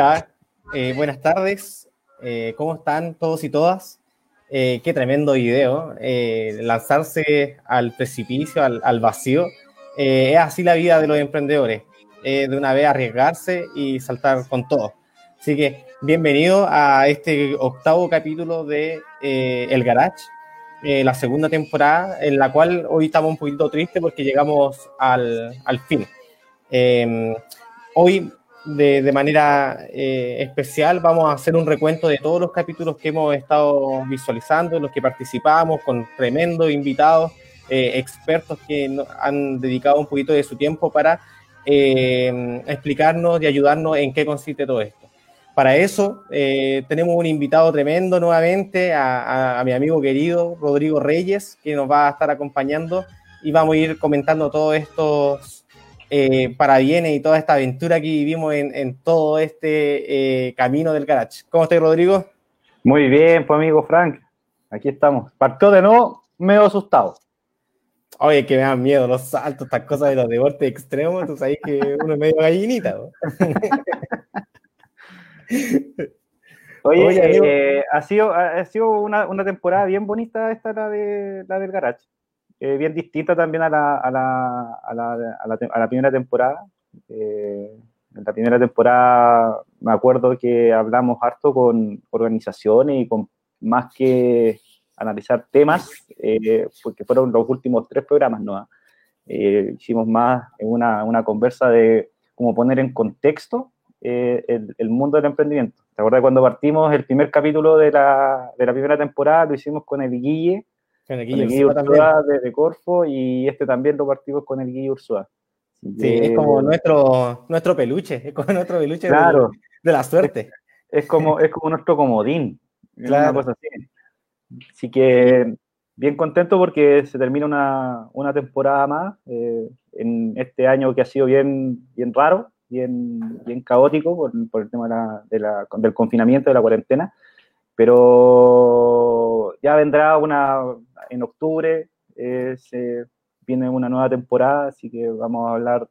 Hola, eh, buenas tardes. Eh, ¿Cómo están todos y todas? Eh, qué tremendo video. Eh, lanzarse al precipicio, al, al vacío. Eh, es así la vida de los emprendedores. Eh, de una vez arriesgarse y saltar con todo. Así que bienvenido a este octavo capítulo de El Garage, la segunda temporada, en la cual hoy estamos un poquito tristes porque llegamos al, al fin. Hoy, de, de manera eh, especial, vamos a hacer un recuento de todos los capítulos que hemos estado visualizando, en los que participamos, con tremendos invitados, eh, expertos que han dedicado un poquito de su tiempo para eh, explicarnos y ayudarnos en qué consiste todo esto. Para eso tenemos un invitado tremendo nuevamente, a mi amigo querido Rodrigo Reyes, que nos va a estar acompañando y vamos a ir comentando todos estos eh, parabienes y toda esta aventura que vivimos en, en todo este eh, camino del garage. ¿Cómo estás, Rodrigo? Muy bien, pues amigo Frank, aquí estamos. Partió de nuevo, medio asustado. Oye, que me dan miedo los saltos, estas cosas de los deportes extremos, tú sabes que uno es medio gallinita. ¿no? Oye, Oye, eh, ha sido, ha sido una, una temporada bien bonita esta, la, de, la del Garage. Eh, bien distinta también a la, a la, a la, a la, a la primera temporada. Eh, en la primera temporada me acuerdo que hablamos harto con organizaciones y con más que analizar temas, eh, porque fueron los últimos tres programas, ¿no? Eh, hicimos más una, una conversa de cómo poner en contexto eh, el, el mundo del emprendimiento. ¿Te acuerdas cuando partimos el primer capítulo de la, de la primera temporada? Lo hicimos con el Guille, Con el Guille Ursúa también. Ursúa de, de Corfo y este también lo partimos con el Guille Ursúa. Sí, que- es como nuestro, nuestro peluche, es como nuestro peluche de- Claro, de, la suerte. es como, es como nuestro comodín, Claro. una cosa así. Así que bien contento porque se termina una, una temporada más eh, en este año que ha sido bien, bien raro, bien, bien caótico por, por el tema de la- de la- del confinamiento, de la cuarentena, pero ya vendrá una en octubre, eh, se viene una nueva temporada, así que vamos a hablar,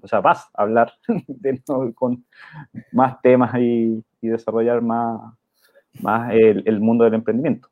o sea, vas a hablar de con más temas y, y desarrollar más, más el, el mundo del emprendimiento.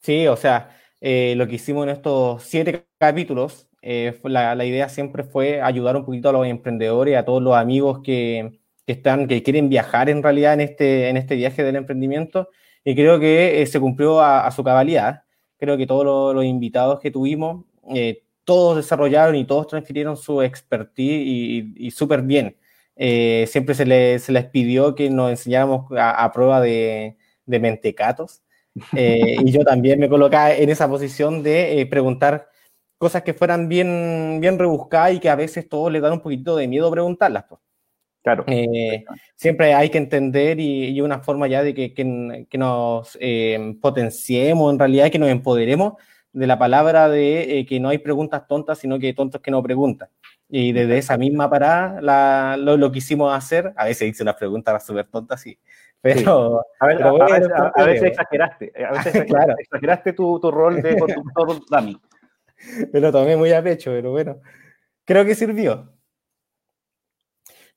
Sí, o sea, eh, lo que hicimos en estos siete capítulos, eh, la, la idea siempre fue ayudar un poquito a los emprendedores, a todos los amigos que, que están, que quieren viajar en realidad en este, en este viaje del emprendimiento, y creo que eh, se cumplió a, a su cabalidad. Creo que todos los, los invitados que tuvimos, eh, todos desarrollaron y todos transfirieron su expertise y, y súper bien. Eh, siempre se, les- se les pidió que nos enseñáramos a, a prueba de, de mentecatos. Eh, y yo también me colocaba en esa posición de preguntar cosas que fueran bien, bien rebuscadas y que a veces todos les dan un poquito de miedo preguntarlas. pues. Claro. Eh, siempre hay que entender y, y una forma ya de que, que- que nos eh, potenciemos en realidad, que nos empoderemos de la palabra de eh, que no hay preguntas tontas, sino que tontos que no preguntan. Y desde esa misma parada la- lo, lo quisimos hacer. A veces hice unas preguntas súper tontas, sí. Pero, A, ver, Pero a- a veces, a- veces exageraste, a veces exageraste, Claro. exageraste tu, tu rol de conductor dummy. me lo tomé muy a pecho, pero bueno, creo que sirvió.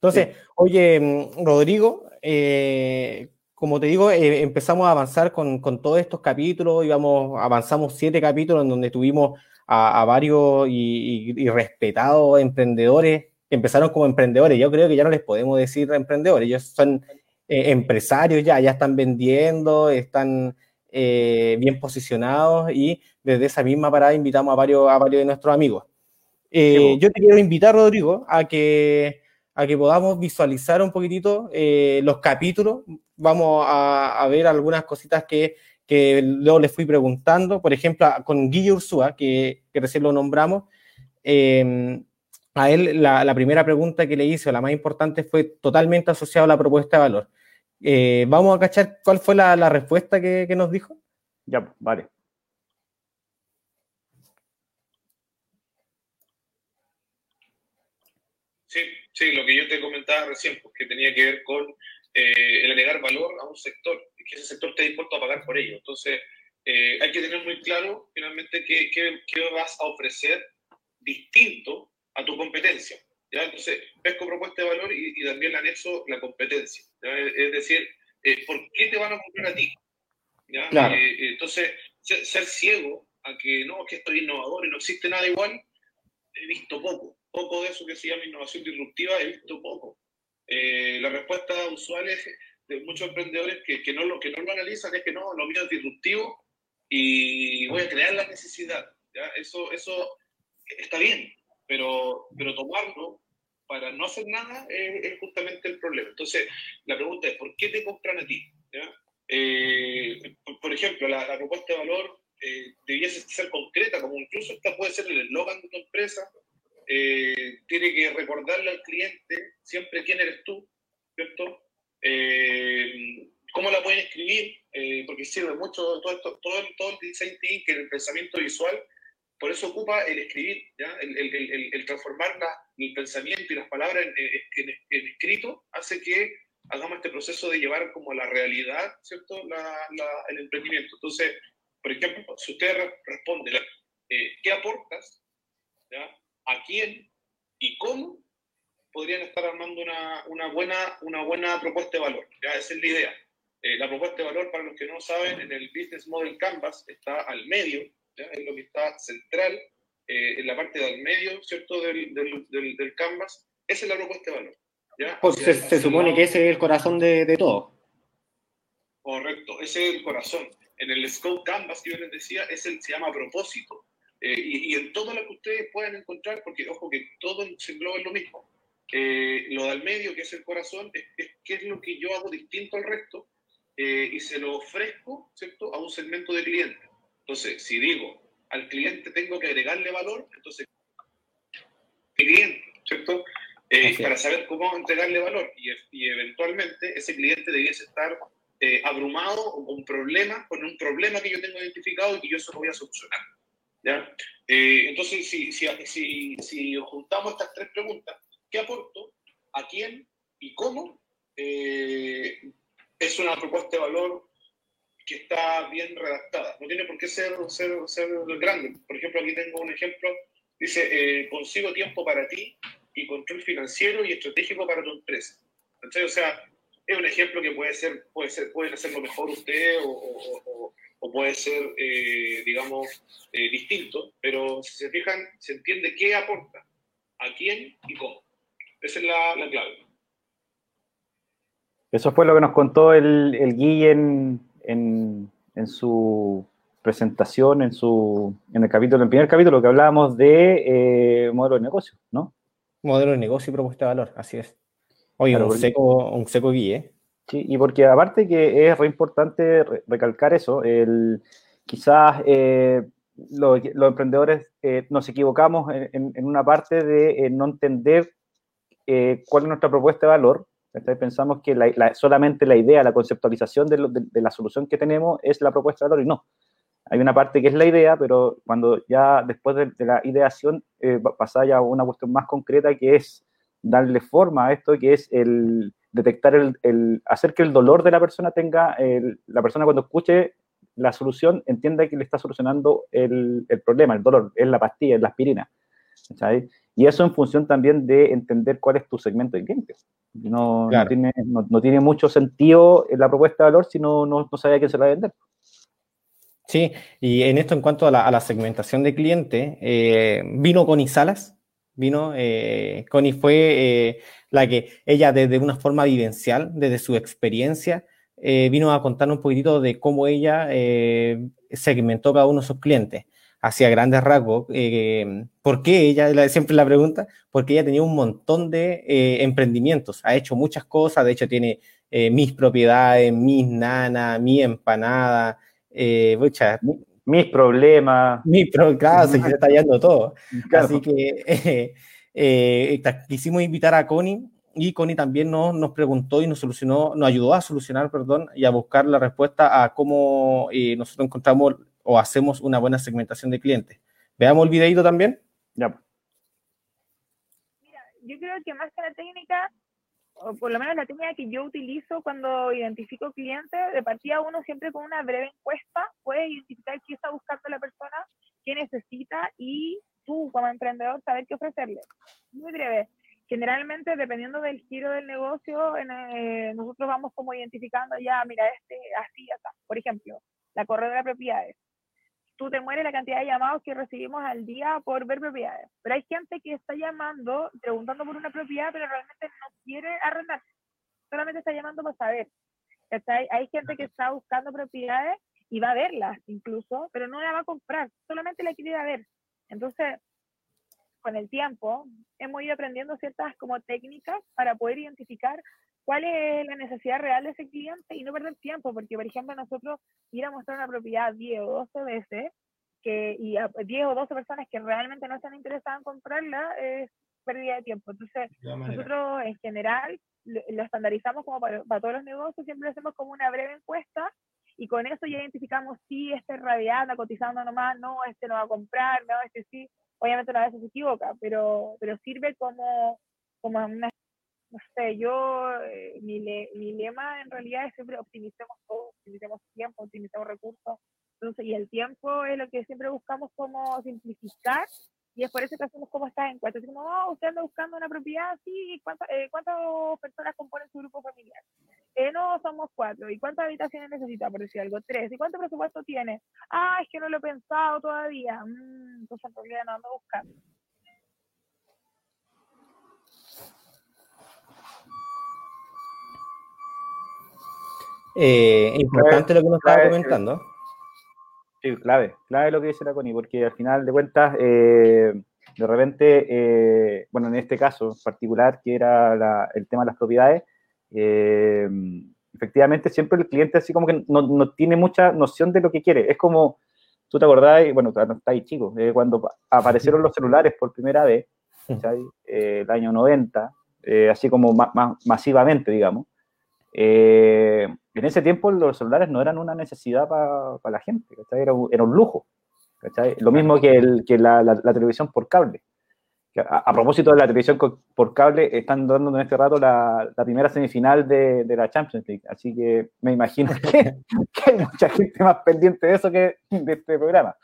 Entonces, oye, mm, Rodrigo, eh, como te digo, eh, empezamos a avanzar con, con todos estos capítulos, íbamos, avanzamos siete capítulos en donde tuvimos a, a varios y, y- y respetados emprendedores que empezaron como emprendedores. Yo creo que ya no les podemos decir emprendedores, ellos son eh, empresarios ya, ya están vendiendo, están eh, bien posicionados y desde esa misma parada invitamos a varios, a varios de nuestros amigos. Yo te quiero invitar, Rodrigo, a que, a que podamos visualizar un poquitito eh, los capítulos. Vamos a, ver algunas cositas que, que luego les fui preguntando. Por ejemplo, con Guille Ursúa, que, recién lo nombramos. eh, a él la, primera pregunta que le hice, la más importante, fue totalmente asociada a la propuesta de valor. Eh, vamos a cachar cuál fue la, respuesta que, nos dijo. Ya, vale. Sí, lo que yo te comentaba recién, pues, que tenía que ver con eh, el agregar valor a un sector, que ese sector esté dispuesto a pagar por ello. Entonces, eh, hay que tener muy claro finalmente qué, qué, qué, vas a ofrecer distinto a tu competencia. ¿ya? Entonces, pesco propuesta de valor y, y también anexo la competencia. Es decir, eh, ¿por qué te van a comprar a ti? ¿ya? Claro. entonces, ser, ser ciego a que no, que esto es innovador y no existe nada igual, he visto poco. Poco de eso que se llama innovación disruptiva, he visto poco. Eh, la respuesta usual es de muchos emprendedores que, que, no lo, que no lo analizan es que no, lo mío es disruptivo y voy a crear la necesidad. ¿ya? Eso, eso está bien, pero, pero tomarlo para no hacer nada es, es, justamente el problema. Entonces, la pregunta es, ¿por qué te compran a ti? ¿ya? Eh, por, por, ejemplo, la, la, propuesta de valor eh, debiese ser concreta, como incluso esta puede ser el eslogan de tu empresa, eh, tiene que recordarle al cliente siempre quién eres tú, ¿cierto? Eh, ¿Cómo la pueden escribir? Eh, porque sirve mucho todo, esto, todo, todo el design thinking, el pensamiento visual, por eso ocupa el escribir, ¿ya? El, el, el, el transformar la, el pensamiento y las palabras en, en, escrito hace que hagamos este proceso de llevar como la realidad, ¿cierto? La, la, el emprendimiento. Entonces, por ejemplo, si usted responde, eh, ¿qué aportas? ¿Ya? ¿A quién? ¿Y cómo? Podrían estar armando una, una, buena, una buena propuesta de valor. ¿ya? Esa es la idea. Eh, la propuesta de valor, para los que no saben, en el Business Model Canvas está al medio, ¿ya? es lo que está central, eh, en la parte del medio, ¿cierto?, del, del, del, del, Canvas. Esa es la propuesta de valor. ¿ya? Pues se, se supone que ese es el corazón de, de todo. Correcto, ese es el corazón en el Scope Canvas que yo les decía, es el, se llama propósito. Eh, y, y, en todo lo que ustedes puedan encontrar, porque ojo que todo se engloba en lo mismo. Eh, lo del medio, que es el corazón, es, es qué es lo que yo hago distinto al resto eh, y se lo ofrezco, ¿cierto?, a un segmento de clientes. Entonces, si digo, al cliente tengo que agregarle valor, entonces, cliente, ¿cierto? para saber cómo entregarle valor y, y eventualmente ese cliente debiese estar eh, abrumado o con problemas, con un problema que yo tengo identificado y que yo eso lo voy a solucionar. ¿Ya? Eh, entonces, si, si, si, si, juntamos estas tres preguntas, ¿qué aporto? ¿A quién? ¿Y cómo? Eh, es una propuesta de valor que está bien redactada. No tiene por qué ser, ser, ser grande. Por ejemplo, aquí tengo un ejemplo. Dice, consigo tiempo para ti y control financiero y estratégico para tu empresa. Entonces, o sea, es un ejemplo que puede ser, puede ser, pueden hacerlo mejor usted o, o, o puede ser, eh, digamos, eh, distinto, pero si se fijan, se entiende qué aporta, a quién y cómo. Esa es la, la clave. Eso fue lo que nos contó el, el Guille en, en, en, su presentación, en, su, en el capítulo, en el primer capítulo que hablábamos de eh, modelo de negocio, ¿no? Modelo de negocio y propuesta de valor, así es. Oye, claro, un, seco, un seco guille. Sí, y porque aparte que es re importante recalcar eso, el, quizás eh, los, emprendedores eh, nos equivocamos en, una parte de eh, no entender cuál es nuestra propuesta de valor. Entonces pensamos que la, la, solamente la idea, la conceptualización de, lo, de, de, la solución que tenemos es la propuesta de valor y no. Hay una parte que es la idea, pero cuando ya después de, la ideación pasa ya una cuestión más concreta que es darle forma a esto, que es el detectar el, el hacer que el dolor de la persona tenga, el, la persona cuando escuche la solución entienda que le está solucionando el, el problema, el dolor, es la pastilla, es la aspirina. ¿sabes? Y eso en función también de entender cuál es tu segmento de cliente. No, claro. no, tiene, no, no, tiene, mucho sentido la propuesta de valor si no, no, no sabe a quién se la va a vender. Sí, y en esto en cuanto a la, a la segmentación de cliente, eh, vino con Isalas, vino, eh, Connie fue eh, la que ella desde una forma vivencial, desde su experiencia, eh, vino a contar un poquitito de cómo ella eh, segmentó cada uno de sus clientes hacia grandes rasgos. ¿Por qué? Ella siempre la pregunta, porque ella tenía un montón de emprendimientos, ha hecho muchas cosas, de hecho tiene mis propiedades, mis nanas, mi empanada, muchas, mis problemas. Mi pro, claro, se está detallando todo. Claro. Así que eh, eh, quisimos invitar a Connie y Connie también nos, nos, preguntó y nos solucionó, nos ayudó a solucionar, perdón, y a buscar la respuesta a cómo eh, nosotros encontramos o hacemos una buena segmentación de clientes. Veamos el videito también. Ya. Mira, yo creo que más que la técnica, por lo menos la técnica que yo utilizo cuando identifico clientes, de partida uno siempre con una breve encuesta puede identificar qué está buscando la persona, qué necesita y tú como emprendedor saber qué ofrecerle. Muy breve. Generalmente, dependiendo del giro del negocio, eh, nosotros vamos como identificando ya, mira, este, así, así. Por ejemplo, la corredora de propiedades tú te mueres la cantidad de llamados que recibimos al día por ver propiedades. Pero hay gente que está llamando, preguntando por una propiedad, pero realmente no quiere arrendar. Solamente está llamando para saber. Hay, hay gente que está buscando propiedades y va a verlas incluso, pero no la va a comprar, solamente la quiere ir a ver. Entonces, con el tiempo, hemos ido aprendiendo ciertas como técnicas para poder identificar cuál es la necesidad real de ese cliente y no perder tiempo, porque por ejemplo nosotros ir a mostrar una propiedad 10 o 12 veces que, y a 10 o 12 personas que realmente no están interesadas en comprarla es pérdida de tiempo. Entonces, nosotros en general lo, estandarizamos como para, todos los negocios, siempre hacemos como una breve encuesta y con eso ya identificamos si este es radiante, cotizando nomás, no, este no va a comprar, no, este sí. Obviamente una vez se equivoca, pero, pero sirve como, como una no sé, yo, eh, mi, mi, lema en realidad es siempre optimicemos todo, optimicemos tiempo, optimicemos recursos. Entonces, y el tiempo es lo que siempre buscamos como simplificar y es por eso que hacemos como estas encuestas. Como, oh, usted anda buscando una propiedad, sí, ¿cuántas, eh, ¿cuántas personas componen su grupo familiar? Eh, no, somos cuatro. ¿Y cuántas habitaciones necesita, por decir algo? Tres. ¿Y cuánto presupuesto tiene? Ah, es que no lo he pensado todavía. Mm, entonces, en realidad no ando buscando. Eh, importante lo que nos estaba comentando. Sí, clave, clave lo que dice la Connie, porque al final de cuentas, eh, de repente, eh, bueno, en este caso particular, que era el tema de las propiedades, efectivamente siempre el cliente así como que no, tiene mucha noción de lo que quiere. Es como, tú te acordás, bueno, no está ahí chico, cuando aparecieron los celulares por primera vez, el año 90, así como masivamente, digamos. Eh, en ese tiempo los celulares no eran una necesidad para la gente, Era, era, un lujo. Lo mismo que, que la, televisión por cable. A, propósito de la televisión por cable, están dando en este rato la, la primera semifinal de, de, la Champions League. Así que me imagino que, hay mucha gente más pendiente de eso que de este programa.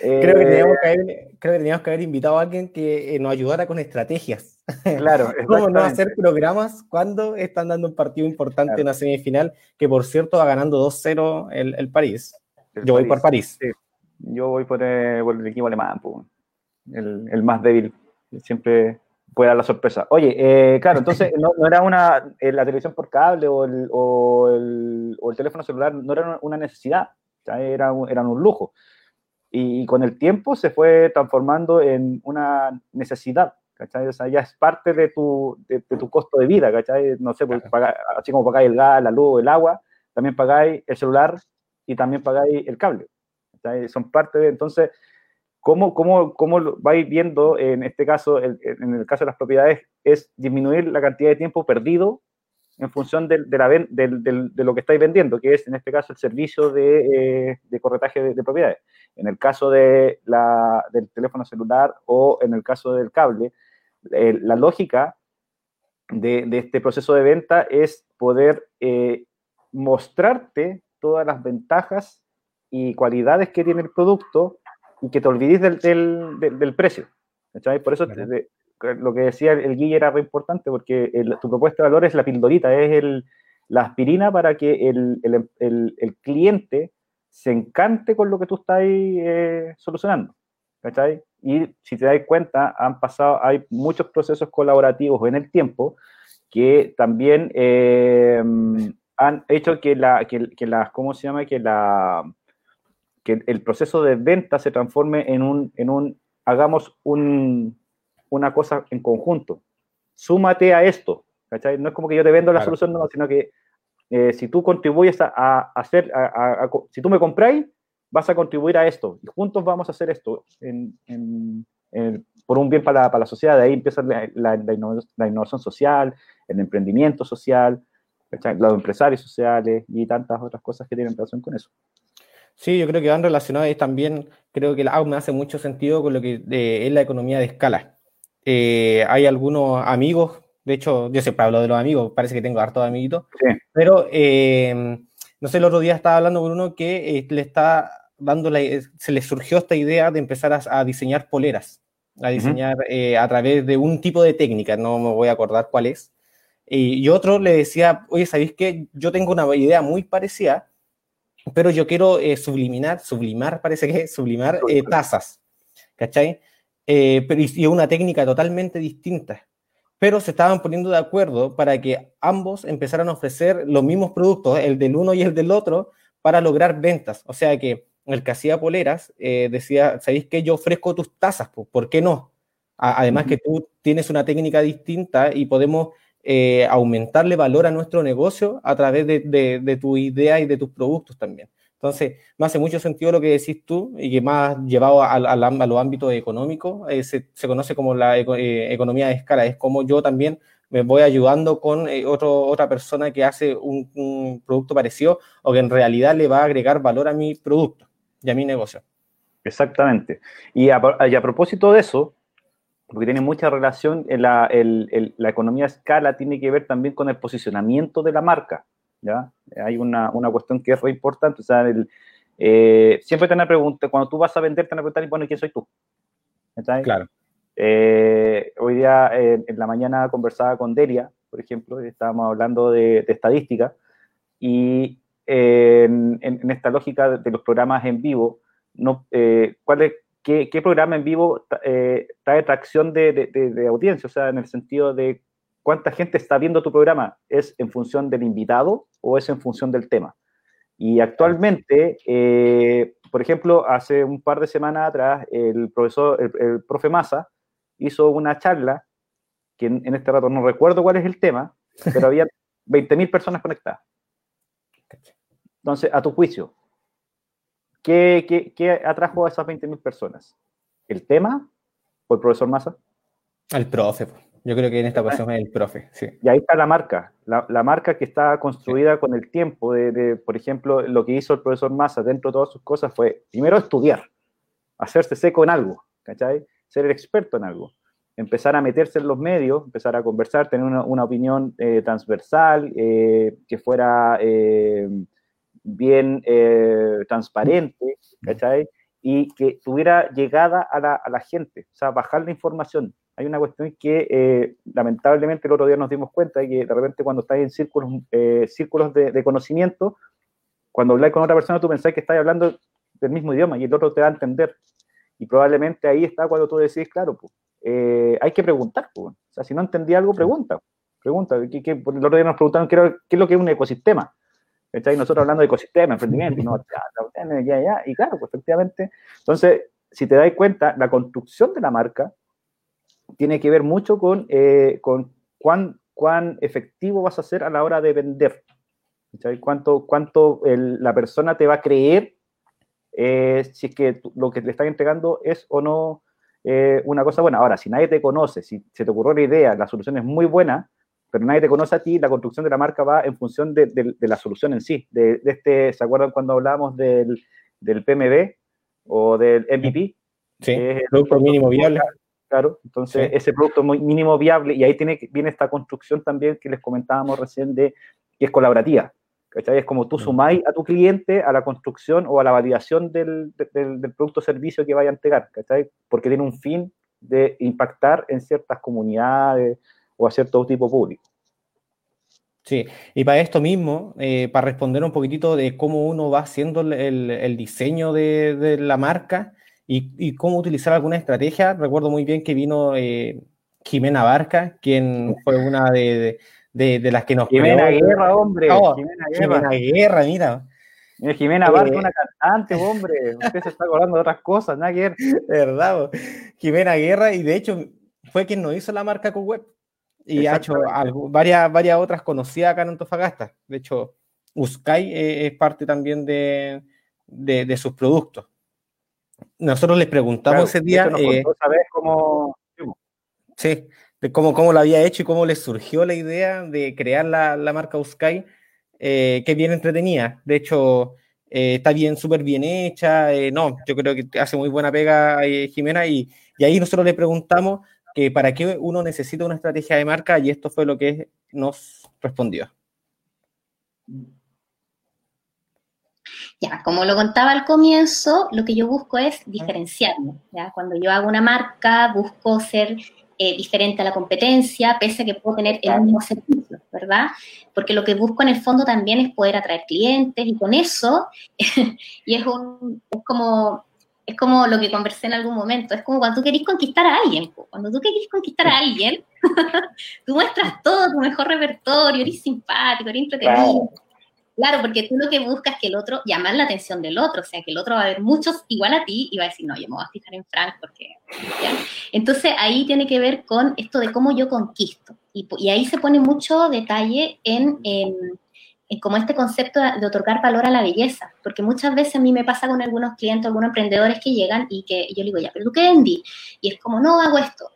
Creo, que teníamos que haber, creo que teníamos que haber invitado a alguien que eh, nos ayudara con estrategias. Claro. ¿Cómo no hacer programas cuando están dando un partido importante en la semifinal? Que por cierto va ganando 2-0 el, el, París. Yo voy por París. Yo voy por, eh, por, el equipo alemán, el, el más débil siempre puede dar la sorpresa. Oye, eh, claro, entonces no, era una, eh, la televisión por cable o el, o el, o el teléfono celular no era una necesidad, era un, eran un lujo. Y, con el tiempo se fue transformando en una necesidad, ¿cachai? O sea, ya es parte de tu, de, tu costo de vida, ¿cachai? No sé, pues, así como pagáis el gas, la luz, el agua, también pagáis el celular y también pagáis el cable. ¿cachai? Son parte de, entonces, ¿Cómo, cómo, cómo vais viendo en este caso, en el caso de las propiedades, es disminuir la cantidad de tiempo perdido en función de, lo que estáis vendiendo, que es en este caso el servicio de, eh, corretaje de, propiedades. En el caso de la, del teléfono celular o en el caso del cable, la lógica de, este proceso de venta es poder eh, mostrarte todas las ventajas y cualidades que tiene el producto y que te olvides del, del, del, precio. Por eso lo que decía el Guille era re importante, porque tu propuesta de valor es la pildorita, es el, la aspirina para que el, el, cliente se encante con lo que tú estás eh, solucionando. Y si te das cuenta, han pasado, hay muchos procesos colaborativos en el tiempo que también eh, han hecho que la, que, que la, ¿cómo se llama? Que la, que el proceso de venta se transforme en un, en un hagamos un, una cosa en conjunto. Súmate a esto. ¿cachai? No es como que yo te vendo la solución, no, sino que eh, si tú contribuyes a, hacer, a, si tú me compráis, vas a contribuir a esto. Y juntos vamos a hacer esto en, en, por un bien para, para, la sociedad. De ahí empieza la, la, la, innovación social, el emprendimiento social, los empresarios sociales y tantas otras cosas que tienen relación con eso. Sí, yo creo que van relacionados también creo que el me hace mucho sentido con lo que es la economía de escala. Eh, hay algunos amigos De hecho, yo siempre hablo de los amigos, parece que tengo hartos amiguitos. Sí. Pero, eh, no sé, el otro día estaba hablando con uno que eh, le está dando la, eh, se le surgió esta idea de empezar a, a diseñar poleras, a diseñar eh, a través de un tipo de técnica, no me voy a acordar cuál es. Y, y otro le decía, oye, ¿sabéis qué? Yo tengo una idea muy parecida, pero yo quiero eh, subliminar, sublimar, parece que es, sublimar eh, tazas, ¿cachai? Eh, pero y, y una técnica totalmente distinta. Pero se estaban poniendo de acuerdo para que ambos empezaran a ofrecer los mismos productos, el del uno y el del otro, para lograr ventas. O sea que el que hacía poleras eh, decía, ¿sabéis que yo ofrezco tus tazas? Pues, ¿Por qué no? A- además que tú tienes una técnica distinta y podemos eh, aumentarle valor a nuestro negocio a través de, de, tu idea y de tus productos también. Entonces, me hace mucho sentido lo que decís tú y que más llevado a, los ámbitos económicos, eh, se, conoce como la eh, economía de escala. Es como yo también me voy ayudando con otro, otra persona que hace un, producto parecido o que en realidad le va a agregar valor a mi producto y a mi negocio. Exactamente. Y a propósito de eso, porque tiene mucha relación, en la, el- el- la economía a escala tiene que ver también con el posicionamiento de la marca. ¿ya? Hay una, una cuestión que es muy importante. O sea, el- eh, siempre te van a preguntar, cuando tú vas a vender, te van a preguntar, bueno, ¿y quién soy tú? Claro. Eh, hoy día eh, en la mañana conversaba con Delia, por ejemplo, y estábamos hablando de, de estadística, y eh, en, en esta lógica de, de los programas en vivo, no, eh, ¿cuál es, qué, qué programa en vivo eh, trae tracción de, de- de- de audiencia? O sea, en el sentido de cuánta gente está viendo tu programa, ¿es en función del invitado o es en función del tema? Y actualmente, eh, por ejemplo, hace un par de semanas atrás, el profesor, el, el profe Massa hizo una charla, que en, en este rato no recuerdo cuál es el tema, pero había 20.000 personas conectadas. Entonces, a tu juicio, ¿qué, qué, qué atrajo a esas 20.000 personas? ¿El tema o el profesor Massa? El profe. Yo creo que en esta ocasión es el profe, sí. Y ahí está la marca, la, la marca que está construida con el tiempo. De, de, por ejemplo, lo que hizo el profesor Massa dentro de todas sus cosas fue, primero, estudiar, hacerse seco en algo, ¿cachai? Ser el experto en algo. Empezar a meterse en los medios, empezar a conversar, tener una, una opinión eh, transversal, eh, que fuera eh, bien eh, transparente, ¿cachai? Y que tuviera llegada a la, a la gente, o sea, bajar la información hay una cuestión que eh, lamentablemente el otro día nos dimos cuenta de que de repente cuando estás en círculos, eh, círculos de, de, conocimiento, cuando hablas con otra persona tú pensás que estás hablando del mismo idioma y el otro te va a entender. Y probablemente ahí está cuando tú decís, claro, pues, eh, hay que preguntar. Pues. O sea, si no entendí algo, pregunta. Pregunta. El otro día nos preguntaron qué, qué es lo que es un ecosistema. Y nosotros hablando de ecosistema, emprendimiento, ya, y claro, pues efectivamente. Entonces, si te das cuenta, la construcción de la marca tiene que ver mucho con, eh, con cuán, cuán efectivo vas a ser a la hora de vender. ¿sabes? Cuánto, cuánto el, la persona te va a creer eh, si es que lo que le están entregando es o no eh, una cosa buena. Ahora, si nadie te conoce, si se te ocurrió la idea, la solución es muy buena, pero nadie te conoce a ti, la construcción de la marca va en función de, de, de la solución en sí. De, de, este, ¿Se acuerdan cuando hablábamos del, del PMB o del MVP? Sí, producto mínimo viable. Claro, entonces sí. ese producto mínimo viable, y ahí tiene, viene esta construcción también que les comentábamos recién de que es colaborativa. ¿cachai? Es como tú sumáis a tu cliente a la construcción o a la validación del, del, del producto o servicio que vaya a entregar, ¿cachai? porque tiene un fin de impactar en ciertas comunidades o a cierto tipo público. Sí, y para esto mismo, eh, para responder un poquitito de cómo uno va haciendo el, el, diseño de, de, la marca y, y, cómo utilizar alguna estrategia, recuerdo muy bien que vino eh, Jimena Barca, quien fue una de, de, de las que nos... Jimena creó. Guerra, hombre. Oh, Jimena, Guerra. Jimena Guerra, mira. Jimena Barca, eh, una cantante, hombre. Usted se está acordando de otras cosas, nada que ver. ¿Verdad? Jimena Guerra, y de hecho fue quien nos hizo la marca con web y ha hecho algo, varias, varias otras conocidas acá en Antofagasta. De hecho, Uskai eh, es parte también de, de, de, sus productos. Nosotros les preguntamos claro, ese día. Eh, ¿Sabes cómo? Sí, de cómo, cómo lo había hecho y cómo les surgió la idea de crear la, la marca Uskai, eh, que bien entretenida. De hecho, eh, está bien, súper bien hecha. Eh, no, yo creo que hace muy buena pega Jimena y, y ahí nosotros le preguntamos que para qué uno necesita una estrategia de marca y esto fue lo que nos respondió. Ya, como lo contaba al comienzo, lo que yo busco es diferenciarme. ¿ya? Cuando yo hago una marca, busco ser eh, diferente a la competencia, pese a que puedo tener el mismo servicio, ¿verdad? Porque lo que busco en el fondo también es poder atraer clientes y con eso, y es, un, es como es como lo que conversé en algún momento, es como cuando tú querés conquistar a alguien, cuando tú querés conquistar a alguien, tú muestras todo tu mejor repertorio, eres simpático, eres entretenido. Claro. porque tú lo que buscas es que el otro, llamar la atención del otro, o sea, que el otro va a ver muchos igual a ti y va a decir, no, yo me voy a fijar en Frank porque... Entonces ahí tiene que ver con esto de cómo yo conquisto. Y, y ahí se pone mucho detalle en, en como este concepto de otorgar valor a la belleza, porque muchas veces a mí me pasa con algunos clientes, algunos emprendedores que llegan y que yo le digo, ya, pero tú qué vendí, y es como, no, hago esto.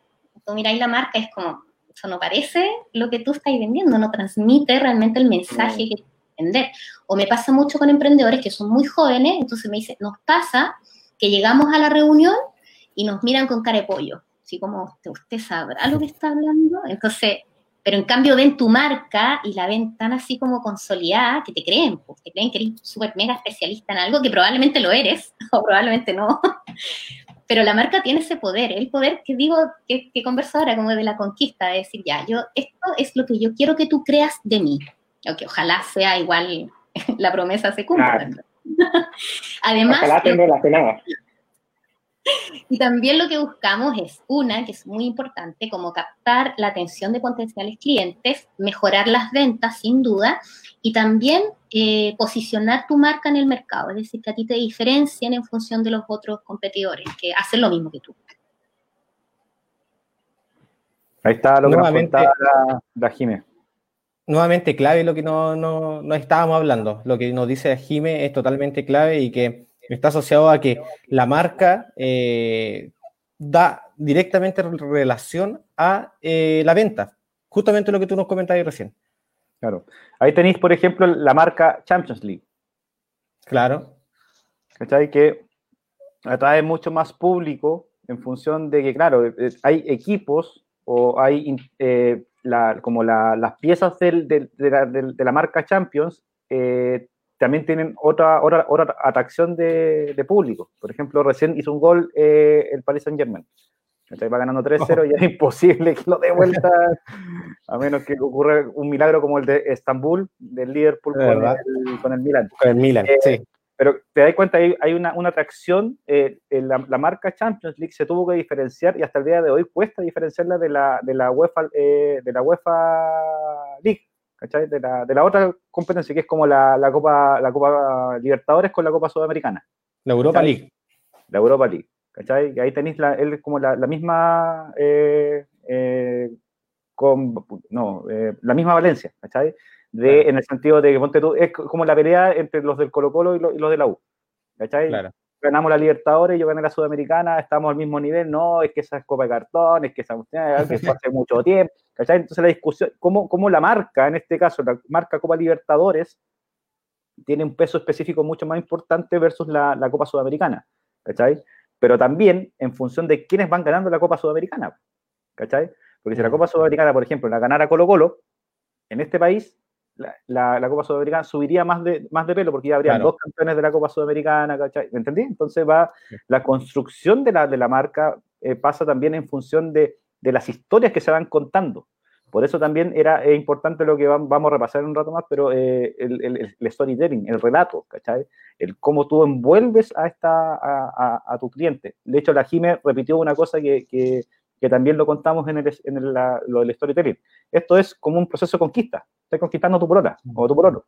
Tú miráis la marca, es como, eso no parece lo que tú estás vendiendo, no transmite realmente el mensaje que vender. O me pasa mucho con emprendedores que son muy jóvenes, entonces me dice, nos pasa que llegamos a la reunión y nos miran con cara de pollo, así como, ¿usted sabrá lo que está hablando? Entonces, pero en cambio ven tu marca y la ven tan así como consolidada que te creen, pues, te creen que eres súper mega especialista en algo que probablemente lo eres o probablemente no. Pero la marca tiene ese poder, el poder que digo, que, que converso ahora como de la conquista, de decir, ya, yo, esto es lo que yo quiero que tú creas de mí. O que ojalá sea igual la promesa se cumpla. Además, ojalá y también lo que buscamos es una, que es muy importante, como captar la atención de potenciales clientes, mejorar las ventas sin duda, y también eh, posicionar tu marca en el mercado, es decir, que a ti te diferencien en función de los otros competidores, que hacen lo mismo que tú. Ahí está lo que nuevamente, nos la, Nuevamente clave lo que no, no, estábamos hablando, lo que nos dice Jime es totalmente clave y que está asociado a que la marca eh, da directamente relación a eh, la venta. Justamente lo que tú nos comentabas recién. Claro. Ahí tenéis, por ejemplo, la marca Champions League. Claro. ¿Cachai? Que atrae mucho más público en función de que, claro, eh, hay equipos o hay como las piezas de, la, marca Champions también tienen otra, otra, otra atracción de, público. Por ejemplo, recién hizo un gol eh, el Paris Saint Germain. Va ganando 3-0 y es imposible que lo dé vuelta, a menos que ocurra un milagro como el de Estambul, del Liverpool con el, con el, Milan. Con el Milan, eh, sí. Pero te das cuenta, hay, hay una, una atracción, eh, la, la, marca Champions League se tuvo que diferenciar y hasta el día de hoy cuesta diferenciarla de la, de la UEFA, de la UEFA League de la, de la otra competencia, que es como la, la, Copa, la Copa Libertadores con la Copa Sudamericana. La Europa League. La Europa League, ¿cachai? Y ahí tenéis la, él como la, la misma, eh, eh, con, no, eh, la misma Valencia, ¿cachai? De, En el sentido de que, ponte tú, es como la pelea entre los del Colo Colo y, y los de la U, ¿cachai? Claro ganamos la Libertadores, yo gané la Sudamericana, estamos al mismo nivel, no, es que esa es Copa de Cartón, es que esa que fue hace mucho tiempo, ¿cachai? Entonces la discusión, ¿cómo, ¿cómo, la marca, en este caso, la marca Copa Libertadores, tiene un peso específico mucho más importante versus la, la Copa Sudamericana, ¿cachai? Pero también en función de quiénes van ganando la Copa Sudamericana, ¿cachai? Porque si la Copa Sudamericana, por ejemplo, la ganara Colo Colo, en este país la, Copa Sudamericana subiría más de, más de pelo porque ya habría dos campeones de la Copa Sudamericana, ¿Me entendí? Entonces va, la construcción de la, de la marca eh, pasa también en función de, de, las historias que se van contando. Por eso también era importante lo que vamos a repasar en un rato más, pero eh, el, el, storytelling, el relato, ¿cachai? El cómo tú envuelves a, esta, a, a, tu cliente. De hecho, la Jime repitió una cosa que, que que también lo contamos en, el, en el, lo del storytelling. Esto es como un proceso de conquista. Estás conquistando tu prota o tu prolo.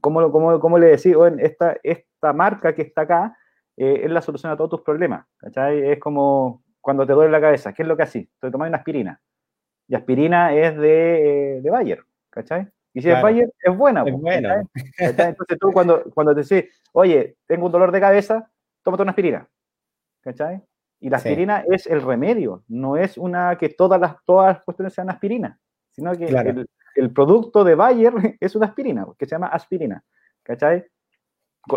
¿Cómo, cómo, cómo le decís, esta, esta marca que está acá eh, es la solución a todos tus problemas? ¿cachai? Es como cuando te duele la cabeza. ¿Qué es lo que haces? Te tomas una aspirina. Y aspirina es de, de Bayer. ¿cachai? Y si es Bayer, es buena. Es buena. Entonces tú cuando, cuando te decís, oye, tengo un dolor de cabeza, tómate una aspirina. ¿Cachai? Y la aspirina es el remedio, no es una que todas las, todas las cuestiones sean aspirina, sino que el, producto de Bayer es una aspirina, que se llama aspirina. ¿Cachai?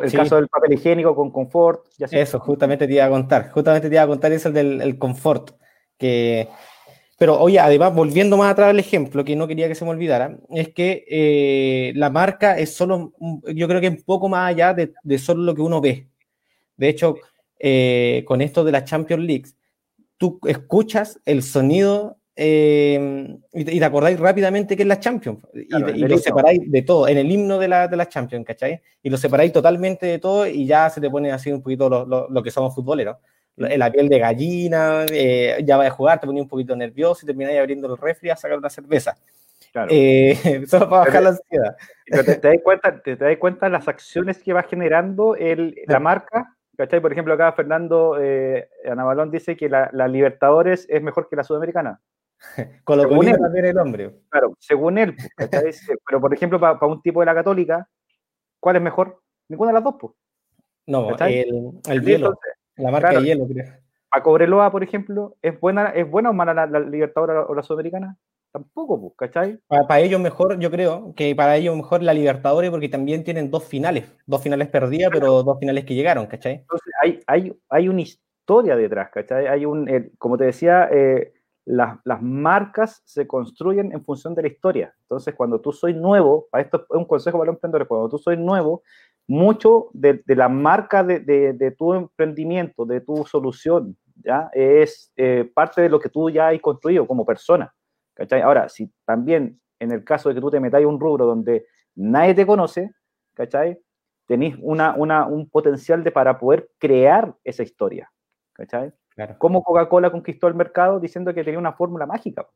El caso del papel higiénico con confort. Eso, justamente te iba a contar. Justamente te iba a contar eso del el confort. Que, pero oye, además, volviendo más atrás al ejemplo, que no quería que se me olvidara, es que eh, la marca es solo, yo creo que un poco más allá de, de solo lo que uno ve. De hecho, eh, con esto de la Champions League, tú escuchas el sonido eh, y, te, acordáis rápidamente que es la Champions y, y lo separáis de todo, en el himno de la, de la Champions, ¿cachai? Y lo separáis totalmente de todo y ya se te pone así un poquito lo, lo, lo que somos futboleros. La piel de gallina, eh, ya vas a jugar, te pones un poquito nervioso y termináis abriendo el refri a sacar una cerveza. Claro. Eh, solo para bajar la ansiedad. Pero te, te, das cuenta, te, te das cuenta de las acciones que va generando el, la marca ¿Cachai? Por ejemplo, acá Fernando eh, Anabalón dice que la, la, Libertadores es mejor que la Sudamericana. Con lo que también el hombre. Claro, según él. ¿cachai? Pero, por ejemplo, para pa un tipo de la Católica, ¿cuál es mejor? Ninguna de las dos, pues. No, ¿cachai? el, el hielo. Entonces, la marca claro, de hielo, creo. Para Cobreloa, por ejemplo, ¿es buena, ¿es buena o mala la, la Libertadores o la Sudamericana? Tampoco, pues, ¿cachai? Para, para, ellos mejor, yo creo que para ellos mejor la Libertadores porque también tienen dos finales, dos finales perdidas, pero dos finales que llegaron, ¿cachai? Entonces hay, hay, hay una historia detrás, ¿cachai? Hay un, eh, como te decía, eh, las, las, marcas se construyen en función de la historia. Entonces, cuando tú soy nuevo, para esto es un consejo para los emprendedores, cuando tú soy nuevo, mucho de, de la marca de, de, de, tu emprendimiento, de tu solución, ¿ya? Es eh, parte de lo que tú ya has construido como persona. ¿Cachai? Ahora, si también en el caso de que tú te metáis un rubro donde nadie te conoce, ¿cachai? Tenéis una, una, un potencial de para poder crear esa historia, ¿cachai? Claro. Cómo Coca-Cola conquistó el mercado diciendo que tenía una fórmula mágica.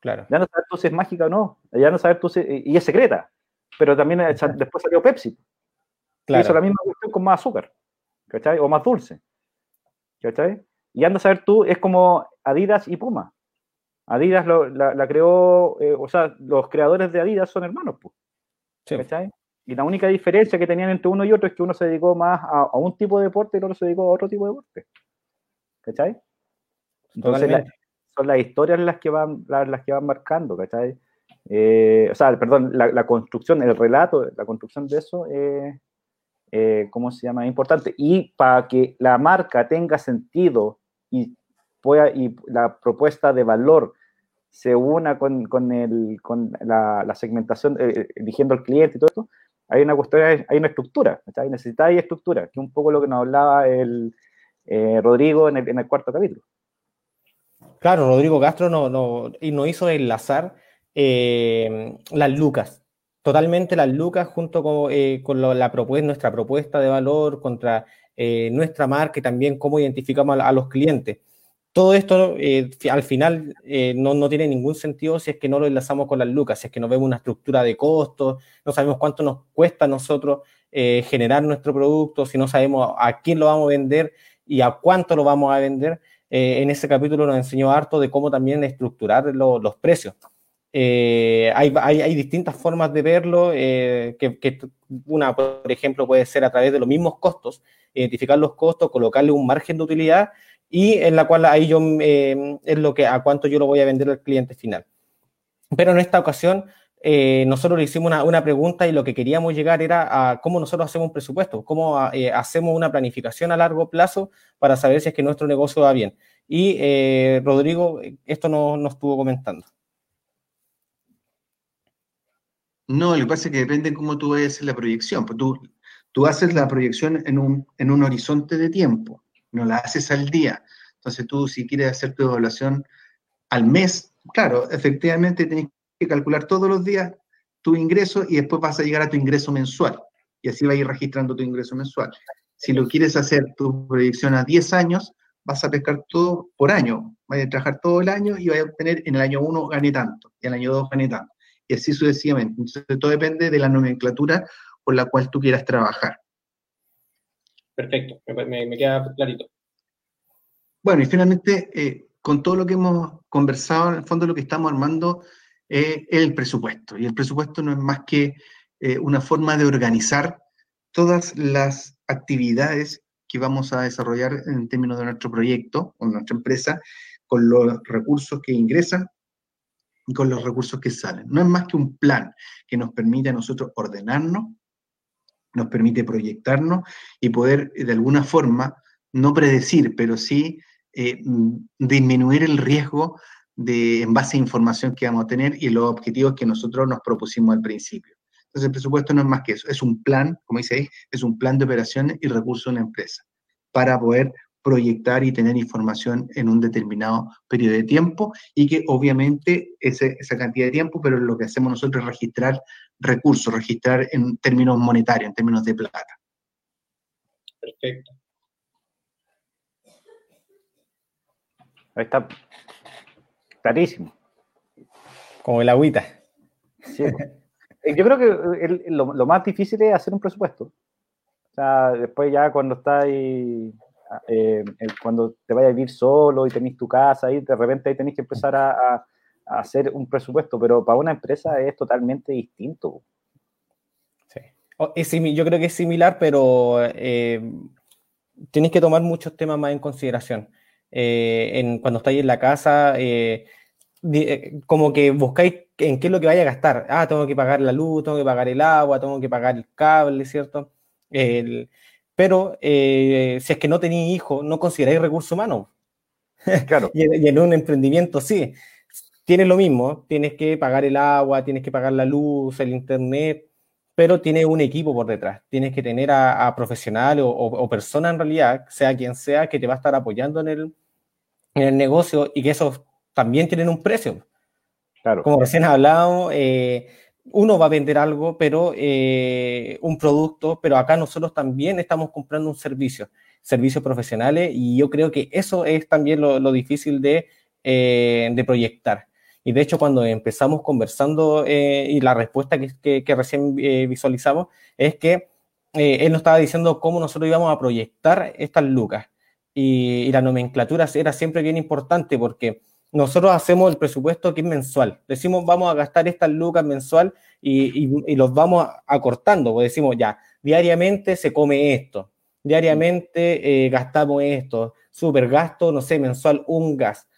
Claro. Ya no sabes tú si es mágica o no, ya no sabes tú si, y es secreta, pero también después salió Pepsi. Claro. Hizo la misma cuestión con más azúcar, ¿cachai? O más dulce, ¿cachai? Y anda a saber tú, es como Adidas y Puma. Adidas lo, la, la, creó, eh, o sea, los creadores de Adidas son hermanos, pues. Sí. ¿Cachai? Y la única diferencia que tenían entre uno y otro es que uno se dedicó más a, a un tipo de deporte y el otro se dedicó a otro tipo de deporte. ¿Cachai? Entonces, la, son las historias las que van, las, las que van marcando, ¿cachai? Eh, o sea, perdón, la, la, construcción, el relato, la construcción de eso, eh, eh, ¿cómo se llama? Es importante. Y para que la marca tenga sentido y, pueda, y la propuesta de valor se una con, con, el, con la, segmentación, eh, eligiendo al cliente y todo esto, hay una cuestión, hay una estructura, ¿cachai? Necesitáis estructura, que es un poco lo que nos hablaba el eh, Rodrigo en el, en el, cuarto capítulo. Claro, Rodrigo Castro nos no, no hizo enlazar eh, las lucas, totalmente las lucas junto con, eh, con la propuesta, nuestra propuesta de valor contra eh, nuestra marca y también cómo identificamos a los clientes todo esto eh, al final eh, no, no, tiene ningún sentido si es que no lo enlazamos con las lucas, si es que no vemos una estructura de costos, no sabemos cuánto nos cuesta a nosotros eh, generar nuestro producto, si no sabemos a quién lo vamos a vender y a cuánto lo vamos a vender. En ese capítulo nos enseñó harto de cómo también estructurar lo, los precios. Hay, hay, distintas formas de verlo, que una, por ejemplo, puede ser a través de los mismos costos, identificar los costos, colocarle un margen de utilidad y en la cual ahí yo eh, es lo que a cuánto yo lo voy a vender al cliente final. Pero en esta ocasión eh, nosotros le hicimos una, una, pregunta y lo que queríamos llegar era a cómo nosotros hacemos un presupuesto, cómo eh, hacemos una planificación a largo plazo para saber si es que nuestro negocio va bien. Y eh, Rodrigo, esto nos no estuvo comentando. No, lo que pasa es que depende de cómo tú haces la proyección. Pues tú, tú haces la proyección en un, en un horizonte de tiempo no la haces al día. Entonces tú si quieres hacer tu evaluación al mes, claro, efectivamente tienes que calcular todos los días tu ingreso y después vas a llegar a tu ingreso mensual. Y así vas a ir registrando tu ingreso mensual. Si lo quieres hacer tu proyección a 10 años, vas a pescar todo por año. Vas a trabajar todo el año y vas a obtener en el año 1 gané tanto, y en el año 2 gané tanto. Y así sucesivamente. Entonces todo depende de la nomenclatura por la cual tú quieras trabajar. Perfecto, me, me, queda clarito. Bueno, y finalmente, eh, con todo lo que hemos conversado, en el fondo lo que estamos armando es el presupuesto. Y el presupuesto no es más que eh, una forma de organizar todas las actividades que vamos a desarrollar en términos de nuestro proyecto o nuestra empresa, con los recursos que ingresan y con los recursos que salen. No es más que un plan que nos permite a nosotros ordenarnos, nos permite proyectarnos y poder de alguna forma, no predecir, pero sí eh, disminuir el riesgo de, en base a información que vamos a tener y los objetivos que nosotros nos propusimos al principio. Entonces, el presupuesto no es más que eso, es un plan, como dice ahí, es un plan de operaciones y recursos de una empresa para poder proyectar y tener información en un determinado periodo de tiempo y que obviamente esa cantidad de tiempo, pero lo que hacemos nosotros es registrar recursos, registrar en términos monetarios, en términos de plata. Perfecto. Ahí está clarísimo. Como el agüita. Sí. Eh, Yo creo que el- lo, lo más difícil es hacer un presupuesto. O sea, después ya cuando estás ahí, eh, el- cuando te vayas a vivir solo y tenés tu casa ahí, de repente ahí tenés que empezar a hacer un presupuesto, pero para una empresa es totalmente distinto. Sí. Es yo creo que es similar, pero eh, tienes que tomar muchos temas más en consideración. Eh, en, cuando estáis en la casa, eh, eh, como que buscáis en qué es lo que vaya a gastar. Ah, tengo que pagar la luz, tengo que pagar el agua, tengo que pagar el cable, ¿cierto? El- pero eh, si es que no tenéis hijos, no consideráis recursos humanos. Claro. Y en, y en un emprendimiento sí, tienes lo mismo, tienes que pagar el agua, tienes que pagar la luz, el internet, pero tienes un equipo por detrás, tienes que tener a, a profesionales o, o- o personas en realidad, sea quien sea, que te va a estar apoyando en el, en el negocio y que esos también tienen un precio. Claro. Como recién hablábamos, eh, uno va a vender algo, pero eh, un producto, pero acá nosotros también estamos comprando un servicio, servicios profesionales, y yo creo que eso es también lo, lo difícil de, eh, de proyectar. Y de hecho, cuando empezamos conversando eh, y la respuesta que, que- recién eh, visualizamos es que eh, él nos estaba diciendo cómo nosotros íbamos a proyectar estas lucas. Y, la nomenclatura era siempre bien importante porque nosotros hacemos el presupuesto que es mensual. Decimos, vamos a gastar estas lucas mensual y, y- los vamos acortando. Pues decimos, ya, diariamente se come esto, diariamente gastamos esto, super gasto, no sé, mensual un gas.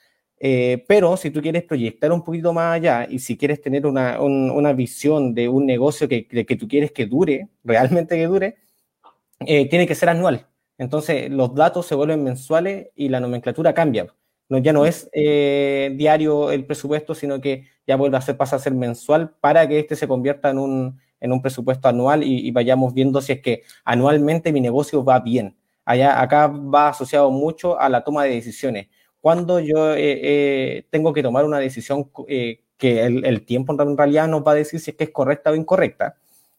Eh, pero si tú quieres proyectar un poquito más allá y si quieres tener una, un- una visión de un negocio que, que, que tú quieres que dure, realmente que dure, eh, tiene que ser anual. Entonces los datos se vuelven mensuales y la nomenclatura cambia. No, ya no es eh, diario el presupuesto, sino que ya vuelve a ser, pasa a ser mensual para que este se convierta en un, en un presupuesto anual y, y vayamos viendo si es que anualmente mi negocio va bien. Allá, acá va asociado mucho a la toma de decisiones. Cuando yo eh, eh, tengo que tomar una decisión eh, que el, el tiempo en realidad nos va a decir si es que es correcta o incorrecta,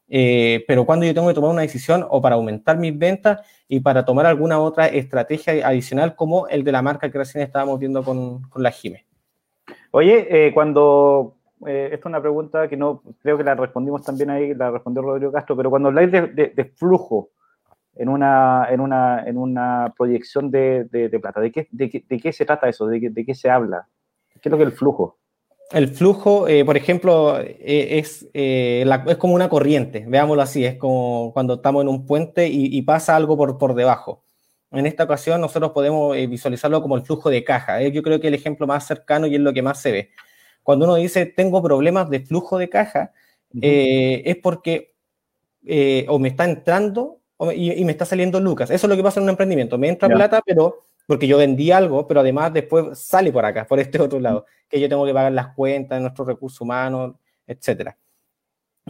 pero cuando yo tengo que tomar una decisión o para aumentar mis ventas y para tomar alguna otra estrategia adicional como el de la marca que recién estábamos viendo con, con la Jime. Oye, cuando, eh, esta es una pregunta que no, creo que la respondimos también ahí, la respondió Rodrigo Castro, pero cuando habláis de flujo en una, en una, en una proyección de, de- de plata, ¿de qué, de, qué, de qué se trata eso? ¿De qué, de qué se habla? ¿Qué es lo que es el flujo? El flujo, eh, por ejemplo, eh, es, eh, la- es como una corriente, veámoslo así, es como cuando estamos en un puente y, y pasa algo por, por debajo. En esta ocasión nosotros podemos visualizarlo como el flujo de caja. Yo creo que el ejemplo más cercano y es lo que más se ve. Cuando uno dice tengo problemas de flujo de caja, es porque o me está entrando y, y me está saliendo lucas. Eso es lo que pasa en un emprendimiento. Me entra plata, pero porque yo vendí algo, pero además después sale por acá, por este otro lado, que yo tengo que pagar las cuentas de nuestros recursos humanos, etcétera.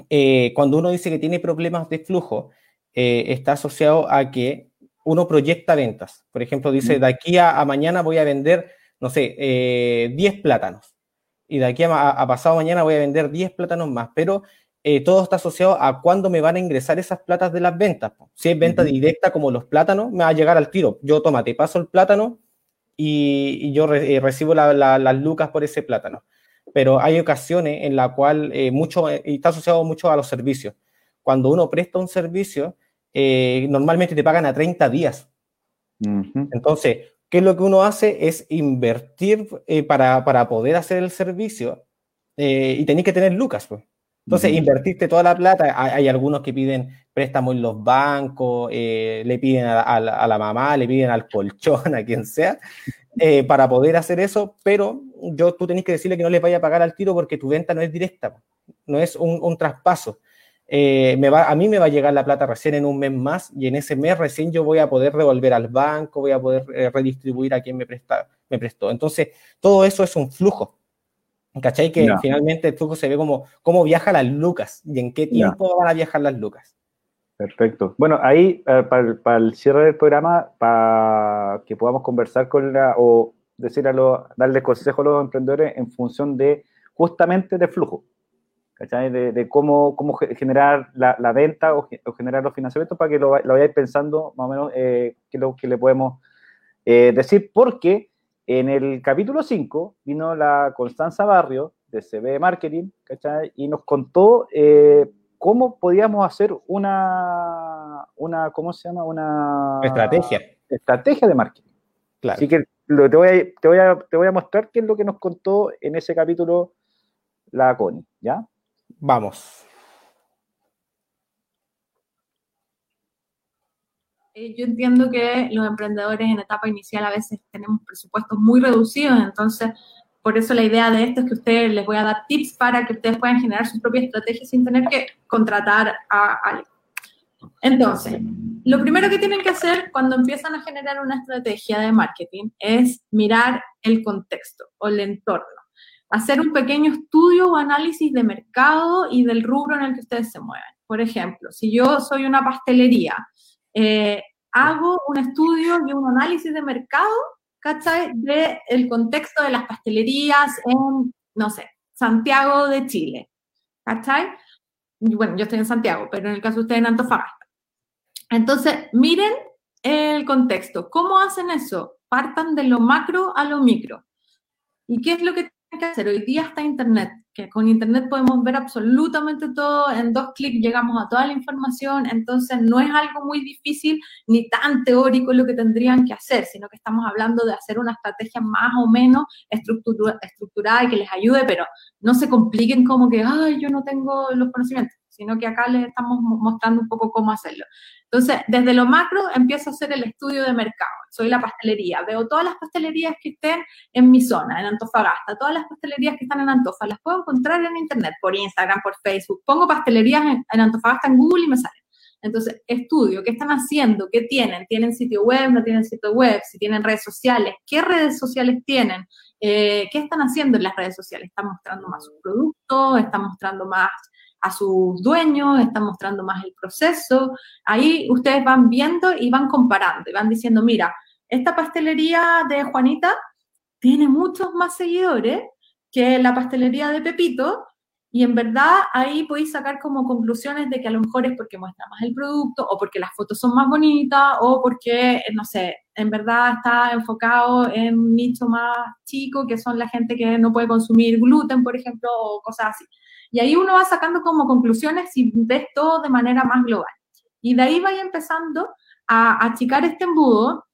Eh, cuando uno dice que tiene problemas de flujo, eh, está asociado a que uno proyecta ventas. Por ejemplo, dice, de aquí a, a mañana voy a vender, no sé, eh, 10 plátanos. Y de aquí a pasado mañana voy a vender 10 plátanos más. Pero eh, todo está asociado a cuándo me van a ingresar esas platas de las ventas. Si es venta directa como los plátanos, me va a llegar al tiro. Yo, toma, te paso el plátano y, y yo re- eh, recibo la- la- las lucas por ese plátano. Pero hay ocasiones en la cual eh, mucho, está asociado mucho a los servicios. Cuando uno presta un servicio, normalmente te pagan a 30 días. Entonces, ¿qué es lo que uno hace? Es invertir para, para poder hacer el servicio y tenéis que tener lucas. Pues. Entonces, Ujú. invertirte toda la plata, hay, hay algunos que piden préstamos en los bancos, eh, le piden a, a la, a la mamá, le piden al colchón, a quien sea, eh, para poder hacer eso, pero yo, tú tenés que decirle que no les vaya a pagar al tiro porque tu venta no es directa, no es un, un traspaso. eh, me va, a mí me va a llegar la plata recién en un mes más y en ese mes recién yo voy a poder devolver al banco, voy a poder redistribuir a quien me, presta, me prestó. Entonces, todo eso es un flujo. ¿Cachai? Que Ya. finalmente el flujo se ve como cómo viajan las lucas y en qué tiempo van a viajar las lucas. Perfecto. Bueno, ahí eh, para, el- para el cierre del programa, para que podamos conversar con la, o decir a los, darle consejo a los emprendedores en función de justamente de flujo, ¿cachai? De, de cómo, cómo ge- generar la, la venta o, o generar los financiamientos para que lo, lo vayáis pensando más o menos eh, qué es lo que le podemos eh, decir, porque en el capítulo 5 vino la Constanza Barrio de CB Marketing, ¿cachai? Y nos contó eh, cómo podíamos hacer una, una, ¿cómo se llama? Una Estrategia, estrategia de marketing. claro. Así que lo- te, voy a, te, voy a, te voy a mostrar qué es lo que nos contó en ese capítulo la Connie, ¿ya? Vamos. Eh, Yo entiendo que los emprendedores en etapa inicial a veces tenemos presupuestos muy reducidos, entonces por eso la idea de esto es que ustedes les voy a dar tips para que ustedes puedan generar sus propias estrategias sin tener que contratar a alguien. Entonces, lo primero que tienen que hacer cuando empiezan a generar una estrategia de marketing es mirar el contexto o el entorno. Hacer un pequeño estudio o análisis de mercado y del rubro en el que ustedes se mueven. Por ejemplo, si yo soy una pastelería, eh, hago un estudio y un análisis de mercado, ¿cachai? Del contexto de las pastelerías en, no sé, Santiago de Chile, ¿cachai? Bueno, yo estoy en Santiago, pero en el caso de ustedes en Antofagasta. Entonces, miren el contexto. ¿Cómo hacen eso? Partan de lo macro a lo micro. ¿Y qué es lo que que hacer? Hoy día está Internet, que con Internet podemos ver absolutamente todo, en dos clics llegamos a toda la información, entonces no es algo muy difícil ni tan teórico lo que tendrían que hacer, sino que estamos hablando de hacer una estrategia más o menos estructura- estructurada y que les ayude, pero no se compliquen como que, ay, yo no tengo los conocimientos, sino que acá les estamos mo- mostrando un poco cómo hacerlo. Entonces, desde lo macro empiezo a hacer el estudio de mercado. Soy la pastelería, veo todas las pastelerías que estén en mi zona, en Antofagasta, todas las pastelerías que están en Antofa, las puedo encontrar en internet, por Instagram, por Facebook. Pongo pastelerías en, en Antofagasta en Google y me salen. Entonces, estudio, ¿qué están haciendo? ¿Qué tienen? ¿Tienen sitio web? ¿No tienen sitio web? Si tienen redes sociales, ¿qué redes sociales tienen? Eh, ¿Qué están haciendo en las redes sociales? ¿Están mostrando más sus productos? ¿Están mostrando más a sus dueños? ¿Están mostrando más el proceso? Ahí ustedes van viendo y van comparando y van diciendo, mira, esta pastelería de Juanita tiene muchos más seguidores que la pastelería de Pepito y en verdad ahí podéis sacar como conclusiones de que a lo mejor es porque muestra más el producto o porque las fotos son más bonitas o porque, no sé, en verdad está enfocado en un nicho más chico que son la gente que no puede consumir gluten, por ejemplo, o cosas así. Y ahí uno va sacando como conclusiones y ves todo de manera más global. Y de ahí vaya empezando a achicar este embudo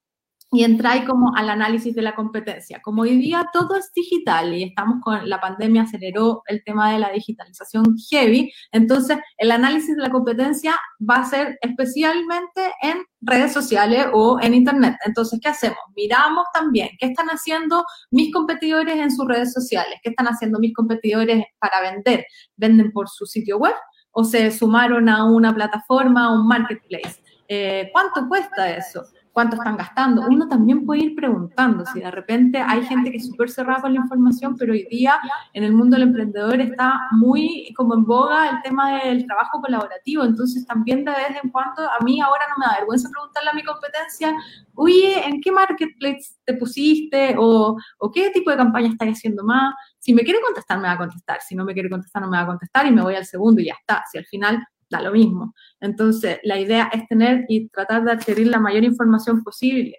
y entráis como al análisis de la competencia. Como hoy día todo es digital y estamos con la pandemia aceleró el tema de la digitalización heavy, entonces el análisis de la competencia va a ser especialmente en redes sociales o en internet. Entonces, ¿qué hacemos? Miramos también qué están haciendo mis competidores en sus redes sociales, qué están haciendo mis competidores para vender. ¿Venden por su sitio web o se sumaron a una plataforma, a un marketplace? Eh, ¿Cuánto cuesta eso? Cuánto están gastando. Uno también puede ir preguntando si de repente hay gente que es súper cerrada con la información, pero hoy día en el mundo del emprendedor está muy como en boga el tema del trabajo colaborativo. Entonces también de vez en cuando, a mí ahora no me da vergüenza preguntarle a mi competencia, oye, ¿en qué marketplace te pusiste? O, o qué tipo de campaña estás haciendo más. Si me quiere contestar, me va a contestar. Si no me quiere contestar, no me va a contestar y me voy al segundo y ya está. Si al final da lo mismo. Entonces, la idea es tener y tratar de adquirir la mayor información posible.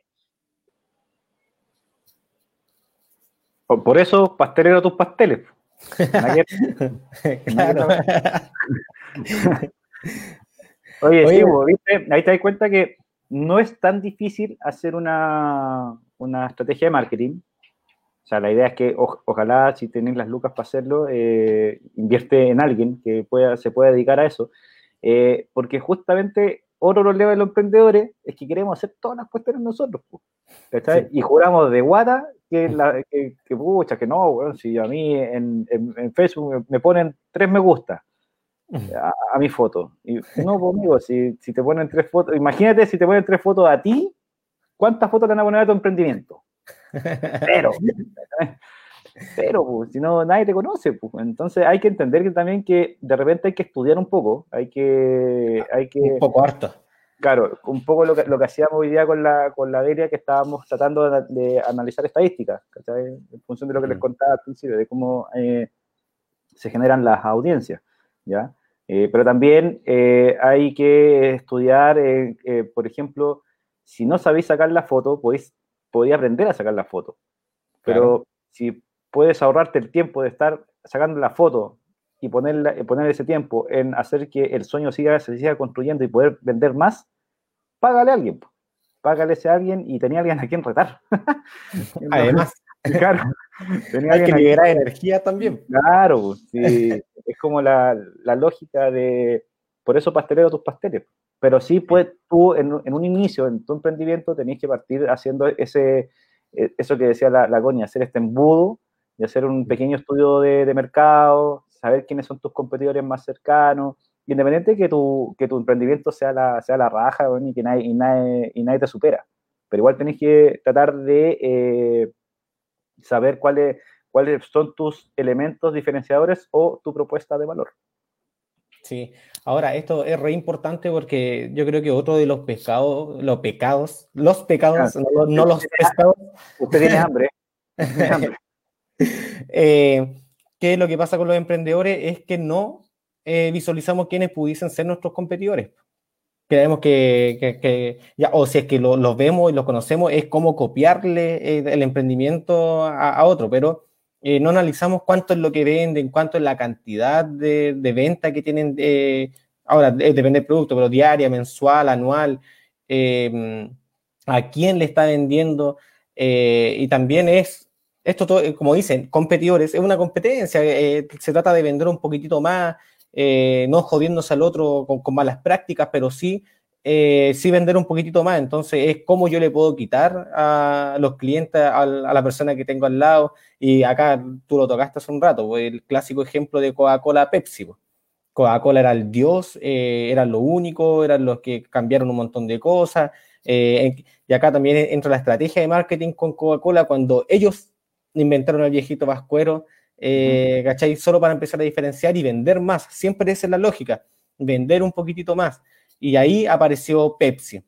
Por, por eso, pastelero tus pasteles. Claro. Oye, Oye, sí, vos, ¿viste? ahí te das cuenta que no es tan difícil hacer una, una estrategia de marketing. O sea, la idea es que o- ojalá si tenéis las lucas para hacerlo, eh, invierte en alguien que pueda, se pueda dedicar a eso. Eh, porque justamente otro problema de los emprendedores es que queremos hacer todas las cuestiones nosotros. po, ¿cachai? Sí. Y juramos de guata que, la, que, que, pucha, que no, weón, si a mí en, en- en Facebook me, ponen tres me gusta. a, a mi foto. Y no, amigo, si, si te ponen tres fotos, imagínate si te ponen tres fotos a ti, ¿cuántas fotos te van a poner a tu emprendimiento? Pero, pero, pues, si no, nadie te conoce, pues. Entonces hay que entender que también que de repente hay que estudiar un poco, hay que, hay que, Un poco harto. claro, un poco lo que, lo que hacíamos hoy día con la, con la Delia, que estábamos tratando de, de analizar estadísticas, ¿cachai? En función de lo que les Mm. contaba al principio, de cómo eh, se generan las audiencias, ¿ya? Eh, pero también eh, hay que estudiar, eh, eh, por ejemplo, si no sabéis sacar la foto, podéis, podéis aprender a sacar la foto. Pero Claro. si puedes ahorrarte el tiempo de estar sacando la foto y ponerla, poner ese tiempo en hacer que el sueño siga, se siga construyendo y poder vender más, págale a alguien. Págale a ese alguien y tenía alguien a quien retar. Además, claro, tenía hay que a liberar energía también. Claro, sí, es como la, la lógica de, por eso pastelero tus pasteles. Pero sí, pues tú en, un- en un inicio, en tu emprendimiento, tenés que partir haciendo ese, eh, eso que decía la, la Connie, hacer este embudo y hacer un pequeño estudio de, de mercado, saber quiénes son tus competidores más cercanos, independiente que tu, que tu emprendimiento sea la, sea la raja y que nadie, y, nadie, y nadie te supera. Pero igual tenés que tratar de eh, saber cuáles cuáles son tus elementos diferenciadores o tu propuesta de valor. Sí, ahora esto es re importante porque yo creo que otro de los pecados, los pecados, los pecados, Ah, no, no los pescados, Usted tiene hambre. Tiene hambre. eh, que lo que pasa con los emprendedores es que no eh, visualizamos quiénes pudiesen ser nuestros competidores. Creemos que, o si es que lo- los vemos y los conocemos, es como copiarle eh, el emprendimiento a, otro, pero eh, no analizamos cuánto es lo que venden, cuánto es la cantidad de, de venta que tienen. ahora, depende del producto, pero diaria, mensual, anual, a quién le está vendiendo, y también es, esto todo, eh, como dicen, competidores, es una competencia, eh, se trata de vender un poquitito más, eh, no jodiéndose al otro con, malas prácticas, pero sí, sí vender un poquitito más. Entonces, es cómo yo le puedo quitar a los clientes, a, la persona que tengo al lado. Y acá tú lo tocaste hace un rato, pues, el clásico ejemplo de Coca-Cola Pepsi. pues. Coca-Cola era el dios, eh, eran lo único, eran los que cambiaron un montón de cosas. y acá también entra la estrategia de marketing con Coca-Cola cuando ellos inventaron el viejito vascuero, eh, ¿cachai? Solo para empezar a diferenciar y vender más. Siempre esa es la lógica, vender un poquitito más. Y ahí apareció Pepsi.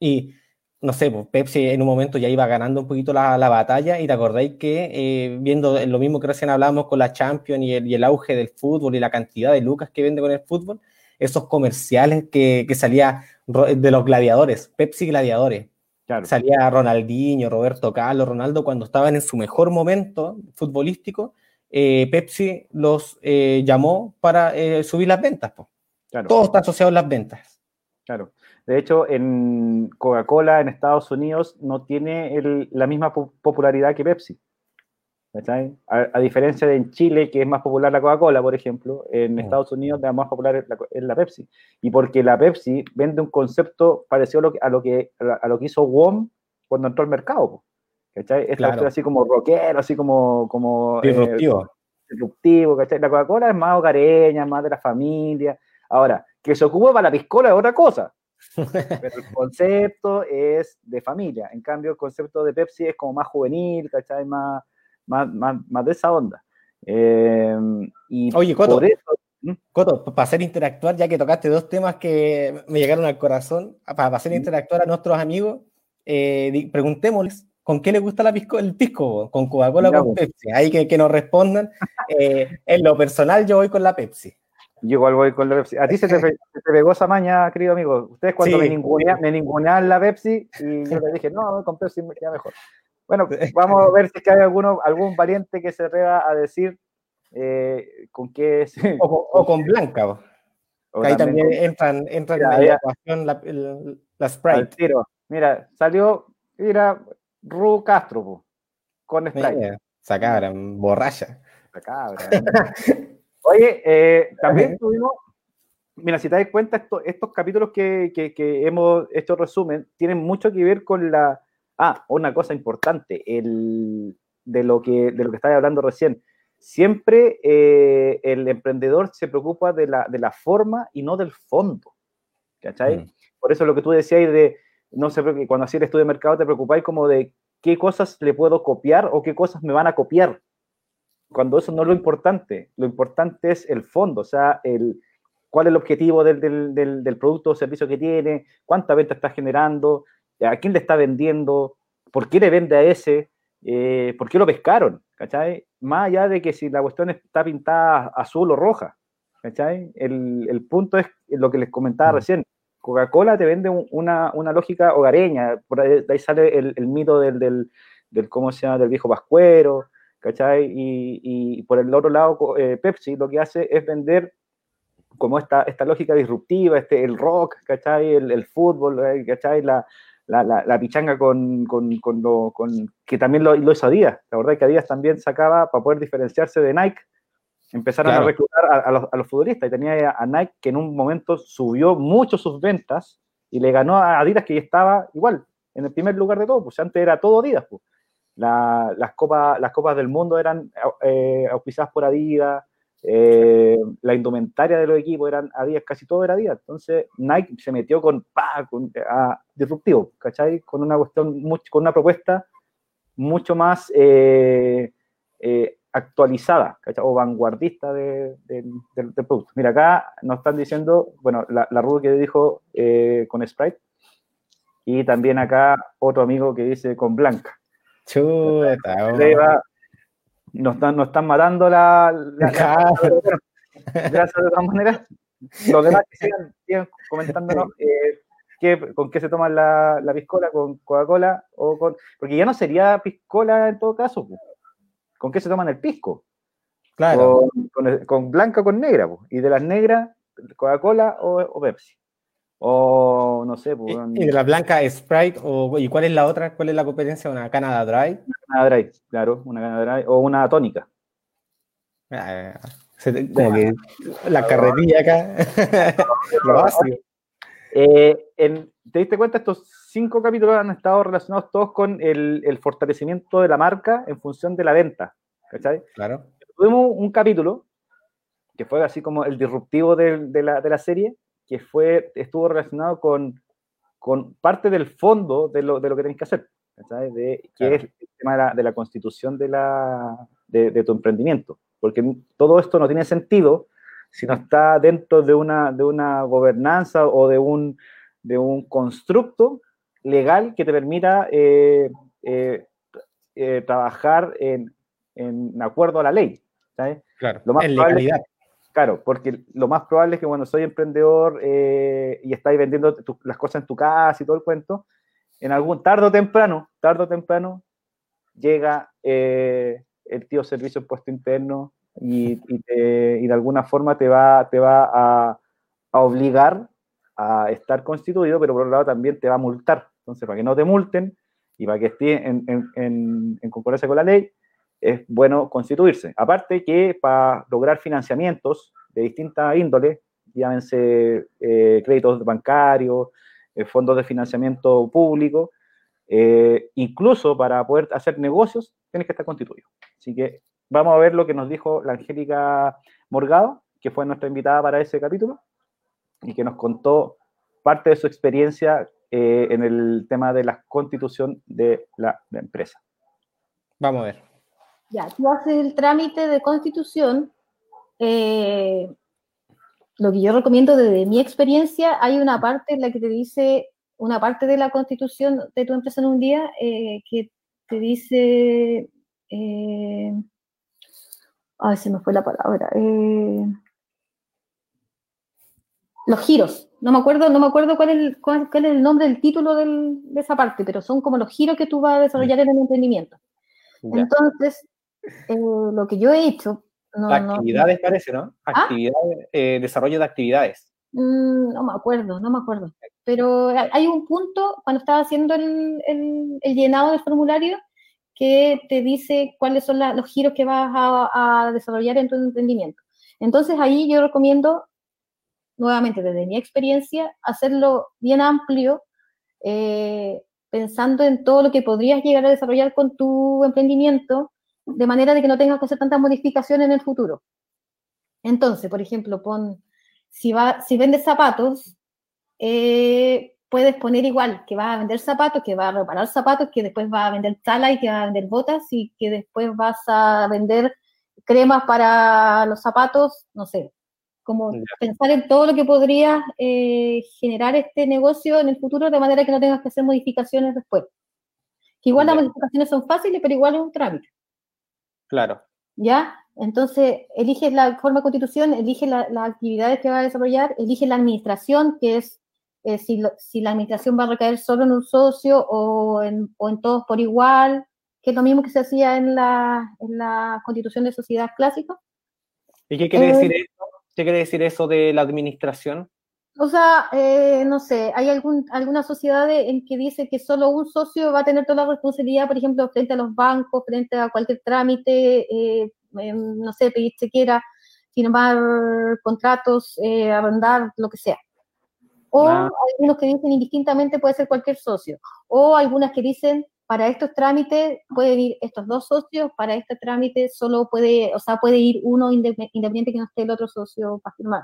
Y no sé, pues Pepsi en un momento ya iba ganando un poquito la, la batalla y te acordáis que eh, viendo lo mismo que recién hablábamos con la Champions y el, y el auge del fútbol y la cantidad de lucas que vende con el fútbol, esos comerciales que, que salía de los gladiadores, Pepsi gladiadores, Claro. salía Ronaldinho, Roberto Carlos, Ronaldo cuando estaban en su mejor momento futbolístico, eh, Pepsi los eh, llamó para eh, subir las ventas. po. Claro. Todo está asociado a las ventas. Claro. De hecho, en Coca-Cola en Estados Unidos no tiene el- la misma po- popularidad que Pepsi. ¿Cachai? A, a diferencia de en Chile, que es más popular la Coca-Cola, por ejemplo, en Mm. Estados Unidos la más popular es la, es la Pepsi. Y porque la Pepsi vende un concepto parecido a lo que, a lo que, a la- a lo que hizo WOM cuando entró al mercado. ¿cachai? Esta Claro. así como rockero, así como... como eh, Disruptivo. disruptivo, ¿cachai? La Coca-Cola es más hogareña, más de la familia. Ahora, que se ocupe para la piscola es otra cosa, pero el concepto es de familia. En cambio, el concepto de Pepsi es como más juvenil, ¿cachai? Más, más, más, más de esa onda. Eh, y Oye, Coto. por eso, Coto, para hacer interactuar, ya que tocaste dos temas que me llegaron al corazón, para hacer interactuar a nuestros amigos, eh, preguntémosles con qué les gusta la pisco, el pisco, con Coca-Cola o con. Pepsi. Ahí que, que nos respondan. Eh, en lo personal, yo voy con la Pepsi. yo igual voy con la Pepsi. A ti se te, se te pegó esa maña, querido amigo. Ustedes cuando Sí. me, ningunean, me ninguneaban la Pepsi y yo les dije, no, con Pepsi me queda mejor. Bueno, vamos a ver si es que hay alguno, algún valiente que se atreva a decir eh, con qué es. O, con- o con Blanca. po. o Que ahí también entran, entran Ya, en la ecuación la, el- la al Sprite. tiro. Mira, salió, mira, Ru Castro, po, con Sprite. Mira, Esa cabra, borracha. Cabra. Oye, eh, también tuvimos, mira, si te das cuenta, esto- estos capítulos que, que- que hemos hecho resumen tienen mucho que ver con la... Ah, una cosa importante, el, de, lo que, de lo que estaba hablando recién. siempre eh, el emprendedor se preocupa de la, de la forma y no del fondo. ¿Cachai? Mm. Por eso lo que tú decías de, no sé, cuando hacías el estudio de mercado te preocupáis como de qué cosas le puedo copiar o qué cosas me van a copiar. Cuando eso no es lo importante, lo importante es el fondo, o sea, el, cuál es el objetivo del, del, del, del producto o servicio que tiene, cuánta venta está generando, a quién le está vendiendo, por qué le vende a ese, eh, por qué lo pescaron, ¿cachai? Más allá de que si la cuestión está pintada azul o roja, ¿cachai? El, el punto es lo que les comentaba recién. Coca-Cola te vende un- una, una lógica hogareña, por ahí, de ahí sale el, el mito del, del, del, ¿cómo se llama?, del viejo pascuero, ¿cachai? Y, y por el otro lado, eh, Pepsi lo que hace es vender como esta, esta lógica disruptiva, este, el rock, ¿cachai? El, el fútbol, ¿cachai? La, la, la, la pichanga con, con, con, lo, con que también lo, lo hizo Adidas. La verdad es que Adidas también sacaba, para poder diferenciarse de Nike, empezaron Claro. a reclutar a, a los, a los futbolistas y tenía a Nike que en un momento subió mucho sus ventas y le ganó a Adidas que ya estaba igual, en el primer lugar de todo, pues antes era todo Adidas. Pues. La- las, copas, las copas del mundo eran eh, auspiciadas por Adidas, eh, la indumentaria de los equipos eran Adidas, casi todo era Adidas. Entonces Nike se metió con, pa, con a- disruptivo, ¿cachai? Con una cuestión, mucho, con una propuesta mucho más eh, eh, actualizada, ¿cachai? O vanguardista de- de- producto. Mira, acá nos están diciendo, bueno, la, la Ruth que dijo con Sprite, y también acá otro amigo que dice con Blanca. Chuta, nos, están, nos están matando la, la- gracias de todas maneras. Los demás que sigan, sigan comentándonos eh, qué- con qué se toman la, la piscola, con Coca-Cola o con. Porque ya no sería piscola en todo caso. ¿Con qué se toman el pisco? Claro. Con, con el- con blanca o con negra. Y de las negras, Coca-Cola o, o Pepsi. O no sé, pues, Y, de la blanca Sprite, o, ¿y cuál es la otra? ¿Cuál es la competencia? ¿Una Canada Dry? una dry, claro, una Canada Dry, o una tónica. Ah, como que la carretilla acá. Lo básico. Eh, en- ¿Te diste cuenta? Estos cinco capítulos han estado relacionados todos con el, el fortalecimiento de la marca en función de la venta. ¿Cachai? Claro. Tuvimos un capítulo que fue así como el disruptivo de, la, de la serie, que fue, estuvo relacionado con, con parte del fondo de lo, de lo que tenés que hacer, ¿cachai? De, que Claro. es el tema de la, de la constitución de, la, de, de tu emprendimiento. Porque todo esto no tiene sentido si no está dentro de una, de una gobernanza o de un, de un constructo legal que te permita eh, eh, eh, trabajar en, en acuerdo a la ley. ¿sabes? Claro. Lo más en legalidad. Claro, porque lo más probable es que cuando soy emprendedor eh, y estáis vendiendo tu- las cosas en tu casa y todo el cuento, en algún tarde o temprano, tarde o temprano, llega eh, el tío servicio impuesto interno y, y te- y de alguna forma te va, te va a, a obligar a estar constituido, pero por otro lado también te va a multar. Entonces, para que no te multen y para que esté en, en- en- en concordancia con la ley, es bueno constituirse. Aparte que para lograr financiamientos de distintas índoles, llámense eh, créditos bancarios, eh, fondos de financiamiento público, eh, incluso para poder hacer negocios, tienes que estar constituido. Así que vamos a ver lo que nos dijo la Angélica Morgado, que fue nuestra invitada para ese capítulo, y que nos contó parte de su experiencia en el tema de la constitución de la empresa. Vamos a ver. Ya, tú haces el trámite de constitución. eh, lo que yo recomiendo desde mi experiencia, hay una parte en la que te dice, una parte de la constitución de tu empresa en un día, eh, que te dice, eh, ay, se me fue la palabra, eh, los giros. No me acuerdo, no me acuerdo cuál es el, cuál, cuál es el nombre del título del- de esa parte, pero son como los giros que tú vas a desarrollar en el emprendimiento. Entonces, eh, lo que yo he hecho, no, no- actividades parece, ¿no? ¿Ah? Actividades, eh, desarrollo de actividades. Mm, no me acuerdo, no me acuerdo. Pero hay hay un punto cuando estaba haciendo el, el- el llenado del formulario que te dice cuáles son la- los giros que vas a, a desarrollar en tu emprendimiento. Entonces ahí yo recomiendo, nuevamente desde mi experiencia, hacerlo bien amplio, eh, pensando en todo lo que podrías llegar a desarrollar con tu emprendimiento de manera de que no tengas que hacer tantas modificaciones en el futuro. Entonces, por ejemplo, pon, si, va, si vendes zapatos, eh, puedes poner igual que vas a vender zapatos, que vas a reparar zapatos, que después vas a vender tala y que vas a vender botas y que después vas a vender cremas para los zapatos, no sé, como pensar en todo lo que podría eh, generar este negocio en el futuro de manera que no tengas que hacer modificaciones después. Que igual las modificaciones son fáciles, pero igual es un trámite. Claro. ¿Ya? Entonces, eliges la forma de constitución, eliges la- las actividades que va a desarrollar, eliges la administración, que es eh, si, lo- si la administración va a recaer solo en un socio o en, o en todos por igual, que es lo mismo que se hacía en la, en la constitución de sociedad clásica. ¿Y qué quiere Eh, decir eso? ¿Qué quiere decir eso de la administración? O sea, eh, no sé, hay algún, algunas sociedades en que dice que solo un socio va a tener toda la responsabilidad, por ejemplo, frente a los bancos, frente a cualquier trámite, eh, no sé, pedir chequera, firmar contratos, eh, arrendar, lo que sea. O Ah. algunos que dicen indistintamente puede ser cualquier socio. O algunas que dicen para estos trámites pueden ir estos dos socios, para este trámite solo puede, o sea, puede ir uno indep- independiente que no esté el otro socio para firmar.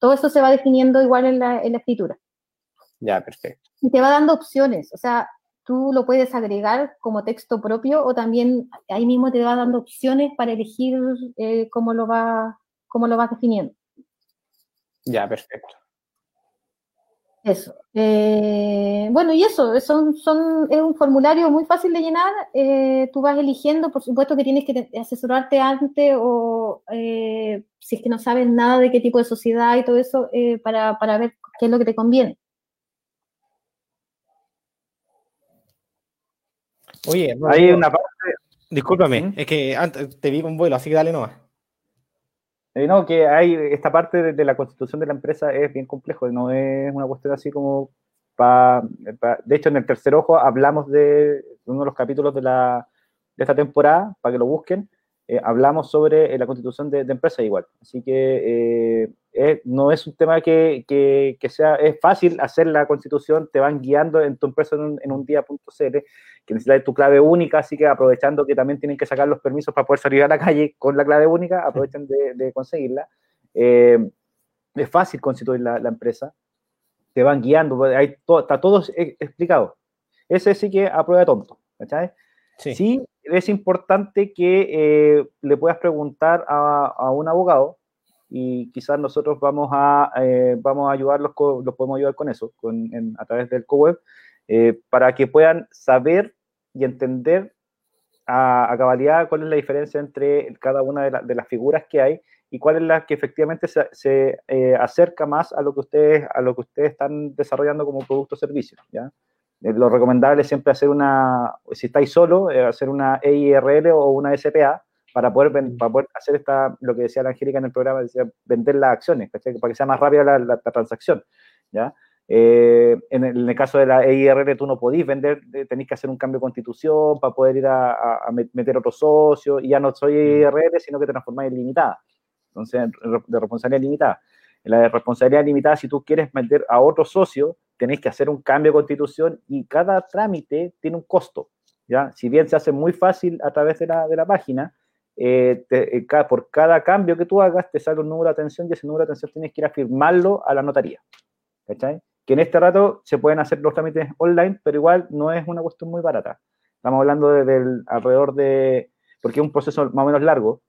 Todo eso se va definiendo igual en la, en la escritura. Ya, perfecto. Y te va dando opciones, o sea, tú lo puedes agregar como texto propio o también ahí mismo te va dando opciones para elegir eh, cómo, lo va, cómo lo vas definiendo. Ya, perfecto. Eso. Eh, bueno, y eso, son, son, es un formulario muy fácil de llenar. eh, tú vas eligiendo, por supuesto que tienes que te- asesorarte antes o eh, si es que no sabes nada de qué tipo de sociedad y todo eso, eh, para, para ver qué es lo que te conviene. Oye, Hay una parte, discúlpame, ¿Mm? es que antes te vi con vuelo, así que dale nomás. Eh, no, que hay esta parte de, la constitución de la empresa es bien complejo, no es una cuestión así como pa, de hecho en el tercer ojo hablamos de uno de los capítulos de la de esta temporada, para que lo busquen, eh, hablamos sobre eh, la constitución de, de empresa igual. Así que eh, no es un tema que, que- que sea, es fácil hacer la constitución, te van guiando en tu empresa en un, en un día.cl, que necesitas tu clave única, así que aprovechando que también tienen que sacar los permisos para poder salir a la calle con la clave única, aprovechen de, de conseguirla. Eh, es fácil constituir la, la empresa, te van guiando, hay to- está todo explicado. Ese sí que a prueba de tonto, ¿cachai? Sí. Sí, es importante que eh, le puedas preguntar a, a un abogado y quizás nosotros vamos a, eh, vamos a ayudarlos, con- los podemos ayudar con eso, a través del CoWeb, eh, para que puedan saber y entender a, a cabalidad cuál es la diferencia entre cada una de las figuras que hay y cuál es la que efectivamente se, se, eh, acerca más a lo que ustedes a lo que ustedes están desarrollando como producto o servicio, ¿ya? Eh, Lo recomendable es siempre hacer una, si estáis solo, eh, hacer una EIRL o una SPA para poder, para poder hacer esta, lo que decía la Angélica en el programa, decía, vender las acciones, ¿cachai? para que sea más rápida la, la- la transacción. ¿ya? Eh, en, el, en el caso de la EIRL tú no podís vender, eh, tenéis que hacer un cambio de constitución para poder ir a, a- a met- meter otro socio, y ya no soy EIRL, sino que te transformáis en limitada. Entonces, de responsabilidad limitada. En la de responsabilidad limitada, si tú quieres meter a otro socio, tenéis que hacer un cambio de constitución y cada trámite tiene un costo. ¿ya? Si bien se hace muy fácil a través de la, de la página, eh, te- eh, por cada cambio que tú hagas, te sale un número de atención y ese número de atención tienes que ir a firmarlo a la notaría. ¿Cachai? Que en este rato se pueden hacer los trámites online, pero igual no es una cuestión muy barata. Estamos hablando de, del alrededor de, porque es un proceso más o menos largo,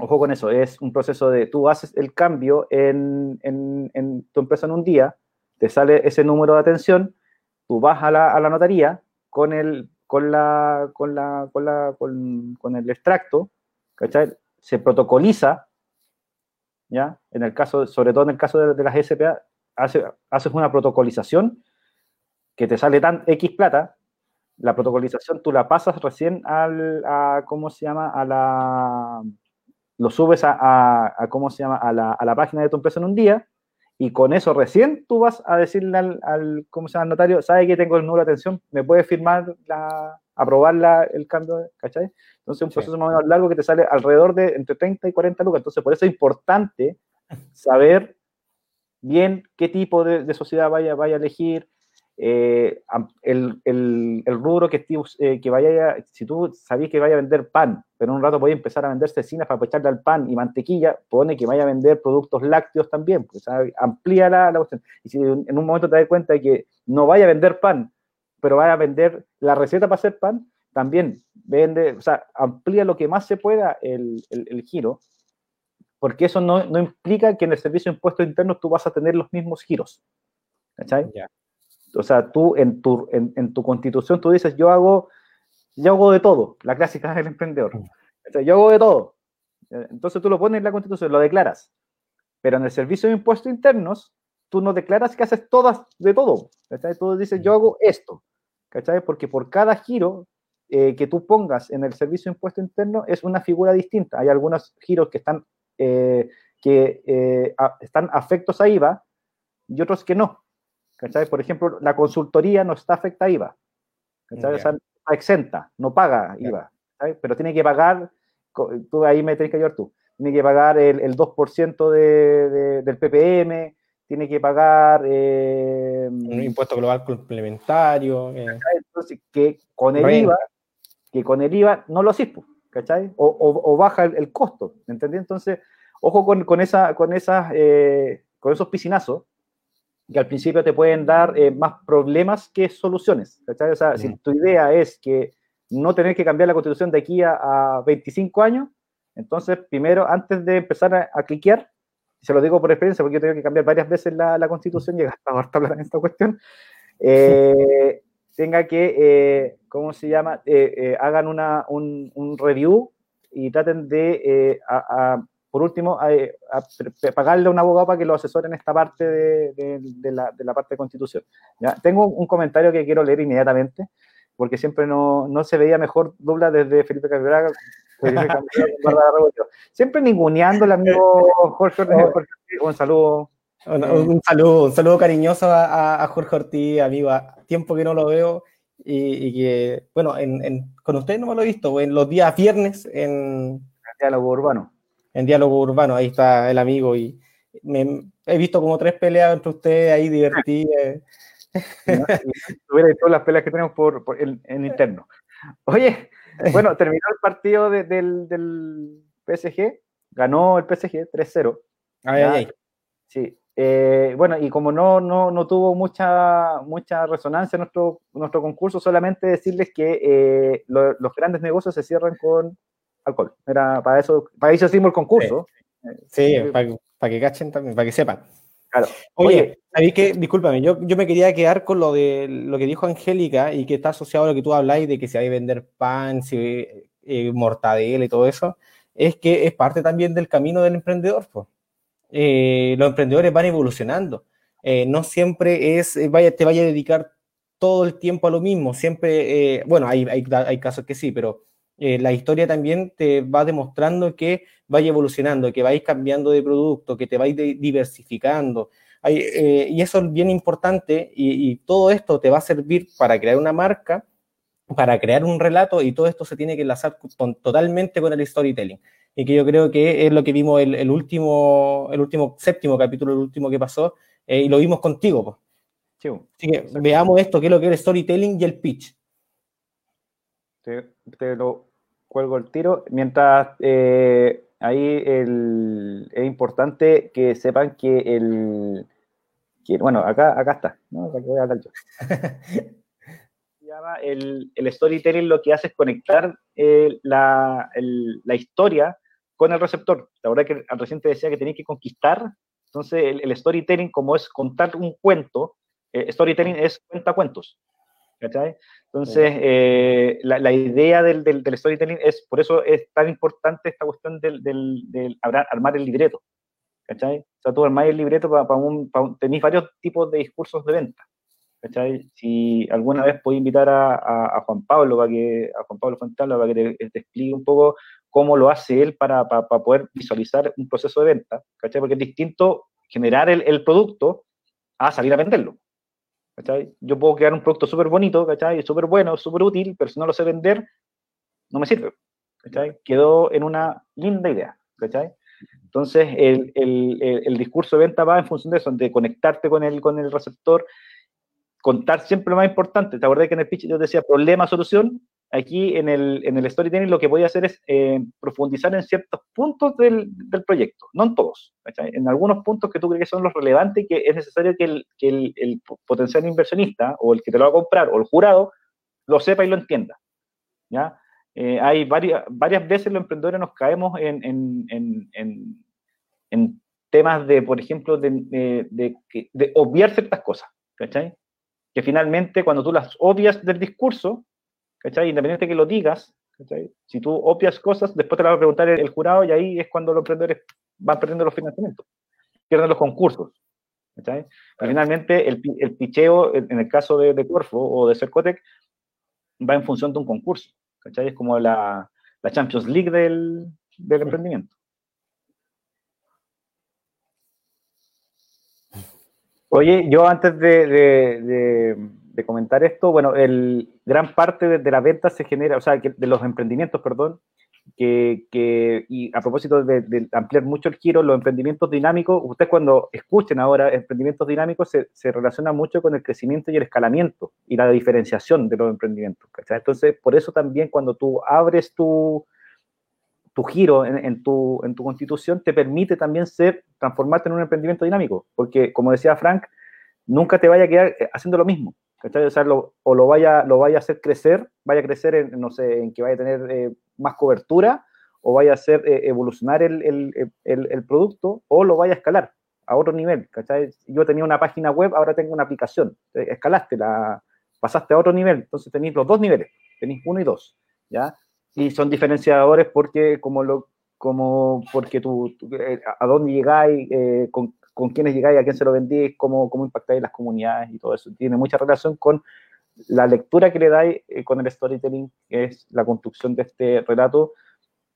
ojo con eso, es un proceso de tú haces el cambio en, en, en tu empresa en un día, te sale ese número de atención, tú vas a la, a la notaría con el, con la, con la, con la, con, con el extracto, ¿cachai? Se protocoliza, ¿ya? En el caso, sobre todo en el caso de, de las SPA, hace- haces una protocolización que te sale tan X plata, la protocolización tú la pasas recién al, a, ¿cómo se llama? A la, lo subes a, a- a, ¿cómo se llama? A la, a la página de tu empresa en un día, y con eso recién tú vas a decirle al, al ¿cómo se llama? al notario, sabe que tengo el número de atención, me puede firmar, la, aprobar la, el cambio, ¿cachai? Entonces un Sí. proceso más o menos largo que te sale alrededor de entre 30 y 40 lucas, entonces por eso es importante saber bien qué tipo de, de sociedad vaya, vaya a elegir, eh, el, el, el rubro que, eh, que vaya, a- si tú sabís que vaya a vender pan, pero en un rato podéis empezar a vender cecinas para echarle al pan y mantequilla, pone que vaya a vender productos lácteos también, pues, amplía la, la cuestión. Y si en un momento te das cuenta de que no vaya a vender pan, pero vaya a vender la receta para hacer pan, también vende, o sea, amplía lo que más se pueda el, el- el giro, porque eso no, no implica que en el servicio de impuestos internos tú vas a tener los mismos giros. ¿Cachai? Ya. O sea, tú en tu, en, en tu constitución tú dices, yo hago, yo hago de todo, la clásica del emprendedor. ¿Cachai? Yo hago de todo. Entonces tú lo pones en la constitución, lo declaras. Pero en el servicio de impuestos internos, tú no declaras que haces todas de todo. ¿cachai? Tú dices, yo hago esto. ¿Cachai? Porque por cada giro eh, que tú pongas en el servicio de impuesto interno es una figura distinta. Hay algunos giros que están, eh, que, eh, a- están afectos a IVA y otros que no. ¿cachai? Por ejemplo, la consultoría no está afecta a IVA. ¿cachai? O Ya. sea, está exenta, no paga IVA. ¿cachai? Pero tiene que pagar, tú ahí me tienes que ayudar tú, tiene que pagar el, el 2% de, de- del PPM, tiene que pagar... eh, Un impuesto global complementario. eh, entonces, que con el Renta. IVA, que con el IVA no lo haces, ¿cachai? O, o- o baja el, el costo, ¿entendés? Entonces, ojo con, con, esa, con, esas, eh, con esos piscinazos, que al principio te pueden dar eh, más problemas que soluciones, ¿cachai? O sea, si tu idea es que no tener que cambiar la constitución de aquí a, a 25 años, entonces, primero, antes de empezar a, a cliquear, se lo digo por experiencia, porque yo tengo que cambiar varias veces la, la constitución, llega hasta harta plata en esta cuestión, eh, tenga que, eh, ¿cómo se llama? Eh, eh, hagan una, un, un review y traten de, eh, a- a- por último, a, pre- pagarle a un abogado para que lo asesore en esta parte de, de- de la, de la parte de constitución. ¿ya? Tengo un comentario que quiero leer inmediatamente, porque siempre no, no se veía mejor dubla desde Felipe barra Rebollo. Siempre ninguneando el amigo Jorge Ortiz. Un saludo. Un, Eh, un saludo, un saludo cariñoso a, a- Jorge Ortiz, amigo, a tiempo que no lo veo y, y que, bueno, en, en- con usted no me lo he visto, en los días viernes en, diálogo urbano. en Diálogo Urbano, ahí está el amigo y me, he visto como tres peleas entre ustedes ahí divertidas. tuviera todas las peleas que tenemos por, por- en, en interno. Oye, bueno, terminó el partido de- del, del PSG, ganó el PSG 3-0. Ay. Sí. eh, bueno, y como no, no, no tuvo mucha, mucha resonancia nuestro, nuestro concurso, solamente decirles que eh, lo- los grandes negocios se cierran con alcohol. Era para eso, para eso hicimos el concurso. Sí, para que cachen también, para que sepan. Claro. Oye, Oye, ¿sabéis qué? Discúlpame, yo, yo me quería quedar con lo de lo que dijo Angélica y que está asociado a lo que tú habláis de que se hay que vender pan, si, eh, mortadela y todo eso, es que es parte también del camino del emprendedor. pues. Eh, los emprendedores van evolucionando. Eh, no siempre es, eh, vaya, te vaya a dedicar todo el tiempo a lo mismo. Siempre, eh, bueno, hay, hay, hay casos que sí, pero eh, la historia también te va demostrando que vaya evolucionando, que vais cambiando de producto, que te vais diversificando. Hay, eh, y eso es bien importante y, y todo esto te va a servir para crear una marca, para crear un relato y todo esto se tiene que enlazar con- totalmente con el storytelling. Y que yo creo que es lo que vimos el, el último, el último séptimo capítulo, el último que pasó, eh, y lo vimos contigo. pues. sí, Así que veamos esto, qué es lo que es el storytelling y el pitch. Te, te lo cuelgo el tiro. Mientras eh, ahí el- es importante que sepan que el. que, bueno, acá, acá está. ¿no? Voy a hablar yo. El, el storytelling lo que hace es conectar eh, la, el- la historia con el receptor. La verdad que recién te decía que tenías que conquistar. Entonces, el, el storytelling, como es contar un cuento, eh, storytelling es cuenta cuentos. ¿Cachai? Entonces, eh, la, la idea del, del, del storytelling es, por eso es tan importante esta cuestión del, del, armar el libreto. ¿Cachai? O sea, tú armás el libreto para un, pa un- tenéis varios tipos de discursos de venta. ¿Cachai? Si alguna vez podéis invitar a, a, a Juan Pablo, para que, a Juan Pablo Fontana, para que te, te explique un poco cómo lo hace él para, para, para poder visualizar un proceso de venta. ¿Cachai? Porque es distinto generar el, el producto a salir a venderlo. ¿Cachai? Yo puedo crear un producto súper bonito, ¿cachai? Súper bueno, súper útil, pero si no lo sé vender, no me sirve. ¿cachai? Quedó en una linda idea. ¿cachai? Entonces, el, el, el, el discurso de venta va en función de eso, de conectarte con el, con el receptor, contar siempre lo más importante. ¿Te acuerdas que en el pitch yo decía problema, solución? Aquí en el, en el storytelling lo que voy a hacer es eh, profundizar en ciertos puntos del, del, proyecto, no en todos, ¿cachai? en algunos puntos que tú crees que son los relevantes y que es necesario que, el, que el, el, potencial inversionista o el que te lo va a comprar o el jurado lo sepa y lo entienda. ¿ya? Eh, hay varias, varias veces los emprendedores nos caemos en, en, en, en temas de, por ejemplo, de, de, de, de obviar ciertas cosas, ¿cachai? Que finalmente cuando tú las obvias del discurso, ¿cachai? Independiente que lo digas, ¿cachai? Si tú obvias cosas, después te las va a preguntar el, el, jurado y ahí es cuando los emprendedores van perdiendo los financiamientos, pierden los concursos, ¿cachai? Finalmente el, el picheo, en el caso de, de Corfo o de Cercotec, va en función de un concurso, ¿cachai? Es como la, la Champions League del, del emprendimiento. Oye, yo antes de, de, de, de, comentar esto, bueno, el, gran parte de, la venta se genera, o sea, que de los emprendimientos, perdón, que, que y a propósito de, ampliar mucho el giro, los emprendimientos dinámicos, ustedes cuando escuchen ahora emprendimientos dinámicos se, se relaciona mucho con el crecimiento y el escalamiento y la diferenciación de los emprendimientos. Entonces, por eso también cuando tú abres tu, tu giro en, en, tu, en tu constitución te permite también ser, transformarte en un emprendimiento dinámico, porque como decía Frank, nunca te vaya a quedar eh, haciendo lo mismo, O, sea, lo, o lo vaya, lo vaya a hacer crecer, vaya a crecer en, no sé, en que vaya a tener eh, más cobertura, o vaya a hacer eh, evolucionar el, el, el, el, producto, o lo vaya a escalar a otro nivel, ¿cachai? Yo tenía una página web, ahora tengo una aplicación, escalaste, la, pasaste a otro nivel, entonces tenéis los dos niveles, tenéis uno y dos, ¿ya? y son diferenciadores porque como lo como porque tú, tú eh, a dónde llegáis, eh, con, con quiénes llegáis, a quién se lo vendís, cómo, cómo impactáis las comunidades y todo eso. Tiene mucha relación con la lectura que le dais eh, con el storytelling, que es la construcción de este relato,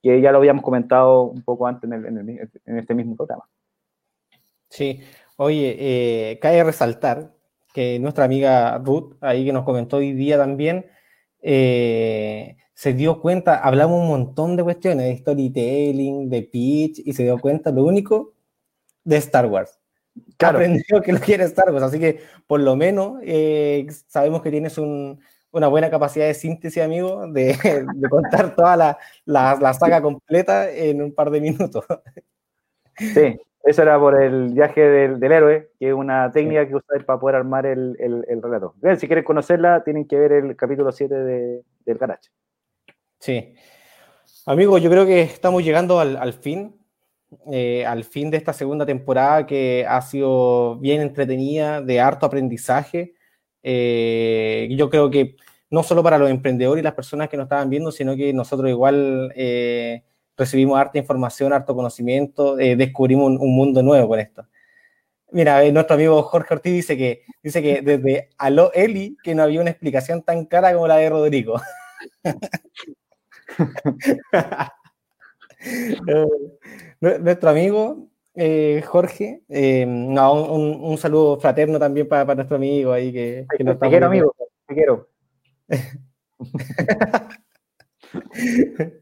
que ya lo habíamos comentado un poco antes en, este mismo programa. Sí, oye, eh, cabe resaltar que nuestra amiga Ruth, ahí que nos comentó hoy día también, eh, se dio cuenta, hablamos un montón de cuestiones, de storytelling, de pitch, y se dio cuenta lo único de Star Wars. Claro. Aprendió que lo quiere Star Wars, así que por lo menos eh, sabemos que tienes un, una buena capacidad de síntesis, amigo, de, de contar toda la, la, la, saga completa en un par de minutos. Sí, eso era por el viaje del, del héroe, que es una técnica que usáis para poder armar el, el, el relato. Bien, si quieren conocerla, tienen que ver el capítulo 7 de, del Garage. Sí. Amigo, yo creo que estamos llegando al, al fin, eh, al fin de esta segunda temporada que ha sido bien entretenida, de harto aprendizaje. Eh, yo creo que no solo para los emprendedores y las personas que nos estaban viendo, sino que nosotros igual eh, recibimos harta información, harto conocimiento, eh, descubrimos un, un, mundo nuevo con esto. Mira, nuestro amigo Jorge Ortiz dice que, dice que desde Aló Eli que no había una explicación tan clara como la de Rodrigo. nuestro amigo eh, Jorge, eh, no, un, un, saludo fraterno también para, para nuestro amigo ahí que, que nos Te quiero, amigo, te quiero.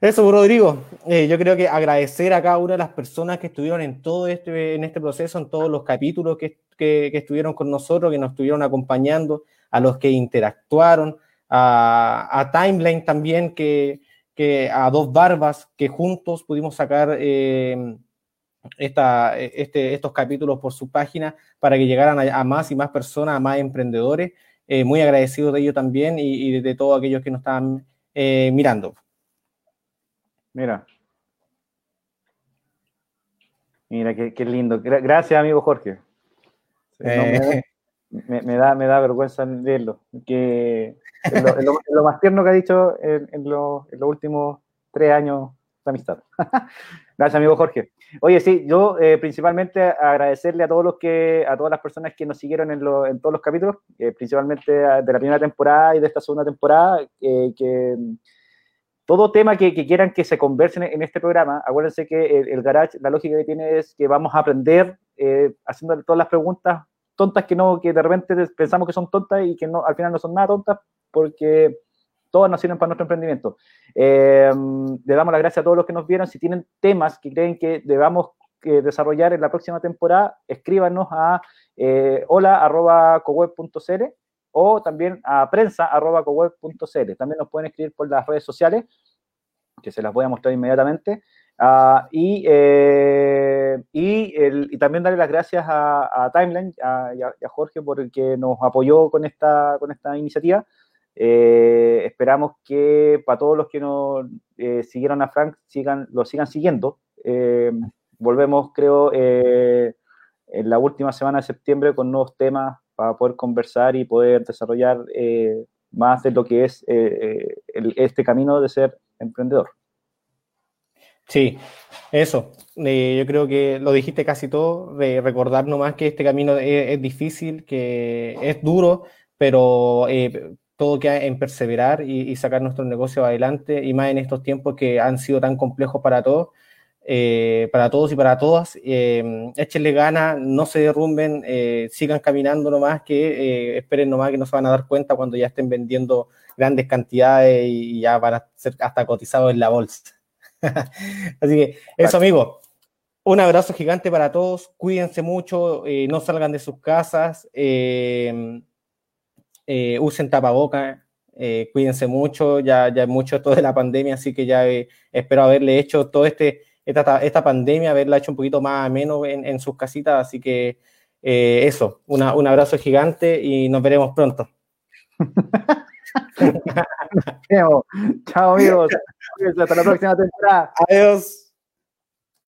Eso, Rodrigo. Eh, yo creo que agradecer a cada una de las personas que estuvieron en todo este, en este proceso, en todos los capítulos que, que, que estuvieron con nosotros, que nos estuvieron acompañando, a los que interactuaron, a, a Timeline también, que, que, a Dos Barbas, que juntos pudimos sacar eh, esta, este, estos capítulos por su página para que llegaran a, a más y más personas, a más emprendedores. Eh, muy agradecido de ello también y, y de, de, todos aquellos que nos estaban eh, mirando. Mira. Mira, qué, qué lindo. Gracias, amigo Jorge. No, me, me, me, da, me da vergüenza leerlo. Que es lo, más tierno que ha dicho en, en, lo, en los últimos tres años de amistad. Gracias, amigo Jorge. Oye, sí, yo eh, principalmente agradecerle a todos los que, a todas las personas que nos siguieron en, lo, en todos los capítulos, eh, principalmente de la primera temporada y de esta segunda temporada, eh, que todo tema que, quieran que se conversen en, este programa, acuérdense que el, el, Garage, la lógica que tiene es que vamos a aprender haciendo todas las preguntas tontas que no, que de repente pensamos que son tontas y que no, al final no son nada tontas, porque todas nos sirven para nuestro emprendimiento. Eh, le damos las gracias a todos los que nos vieron. Si tienen temas que creen que debamos eh, desarrollar en la próxima temporada, escríbanos a eh, hola.coweb.cl o también a prensa.coweb.cl. También nos pueden escribir por las redes sociales, que se las voy a mostrar inmediatamente. Ah, y, eh, y, también darle las gracias a, Timeline a- y, a, y a Jorge por el que nos apoyó con esta, con esta iniciativa. Eh, esperamos que para todos los que nos eh, siguieron a Frank sigan, lo sigan siguiendo. Eh, volvemos, creo, eh, en la última semana de septiembre con nuevos temas para poder conversar y poder desarrollar eh, más de lo que es eh, el- este camino de ser emprendedor. Sí, eso. Eh, yo creo que lo dijiste casi todo, de recordar nomás que este camino es, es difícil, que es duro, pero eh, todo queda en perseverar y, y sacar nuestros negocios adelante, y más en estos tiempos que han sido tan complejos para todos, eh, para todos y para todas. Eh, échenle ganas, no se derrumben, eh, sigan caminando nomás, que eh, esperen nomás que no se van a dar cuenta cuando ya estén vendiendo grandes cantidades y ya van a ser hasta cotizados en la bolsa. Así que eso, amigos. Un abrazo gigante para todos. Cuídense mucho. no salgan de sus casas. eh, eh, usen tapabocas. eh, cuídense mucho. Ya, ya es mucho esto de la pandemia, así que ya eh, espero haberle hecho todo este esta, esta pandemia, haberla hecho un poquito más ameno en, en sus casitas. Así que eh, eso, una, un abrazo gigante y nos veremos pronto. Chao, amigos. Hasta la próxima temporada. Adiós.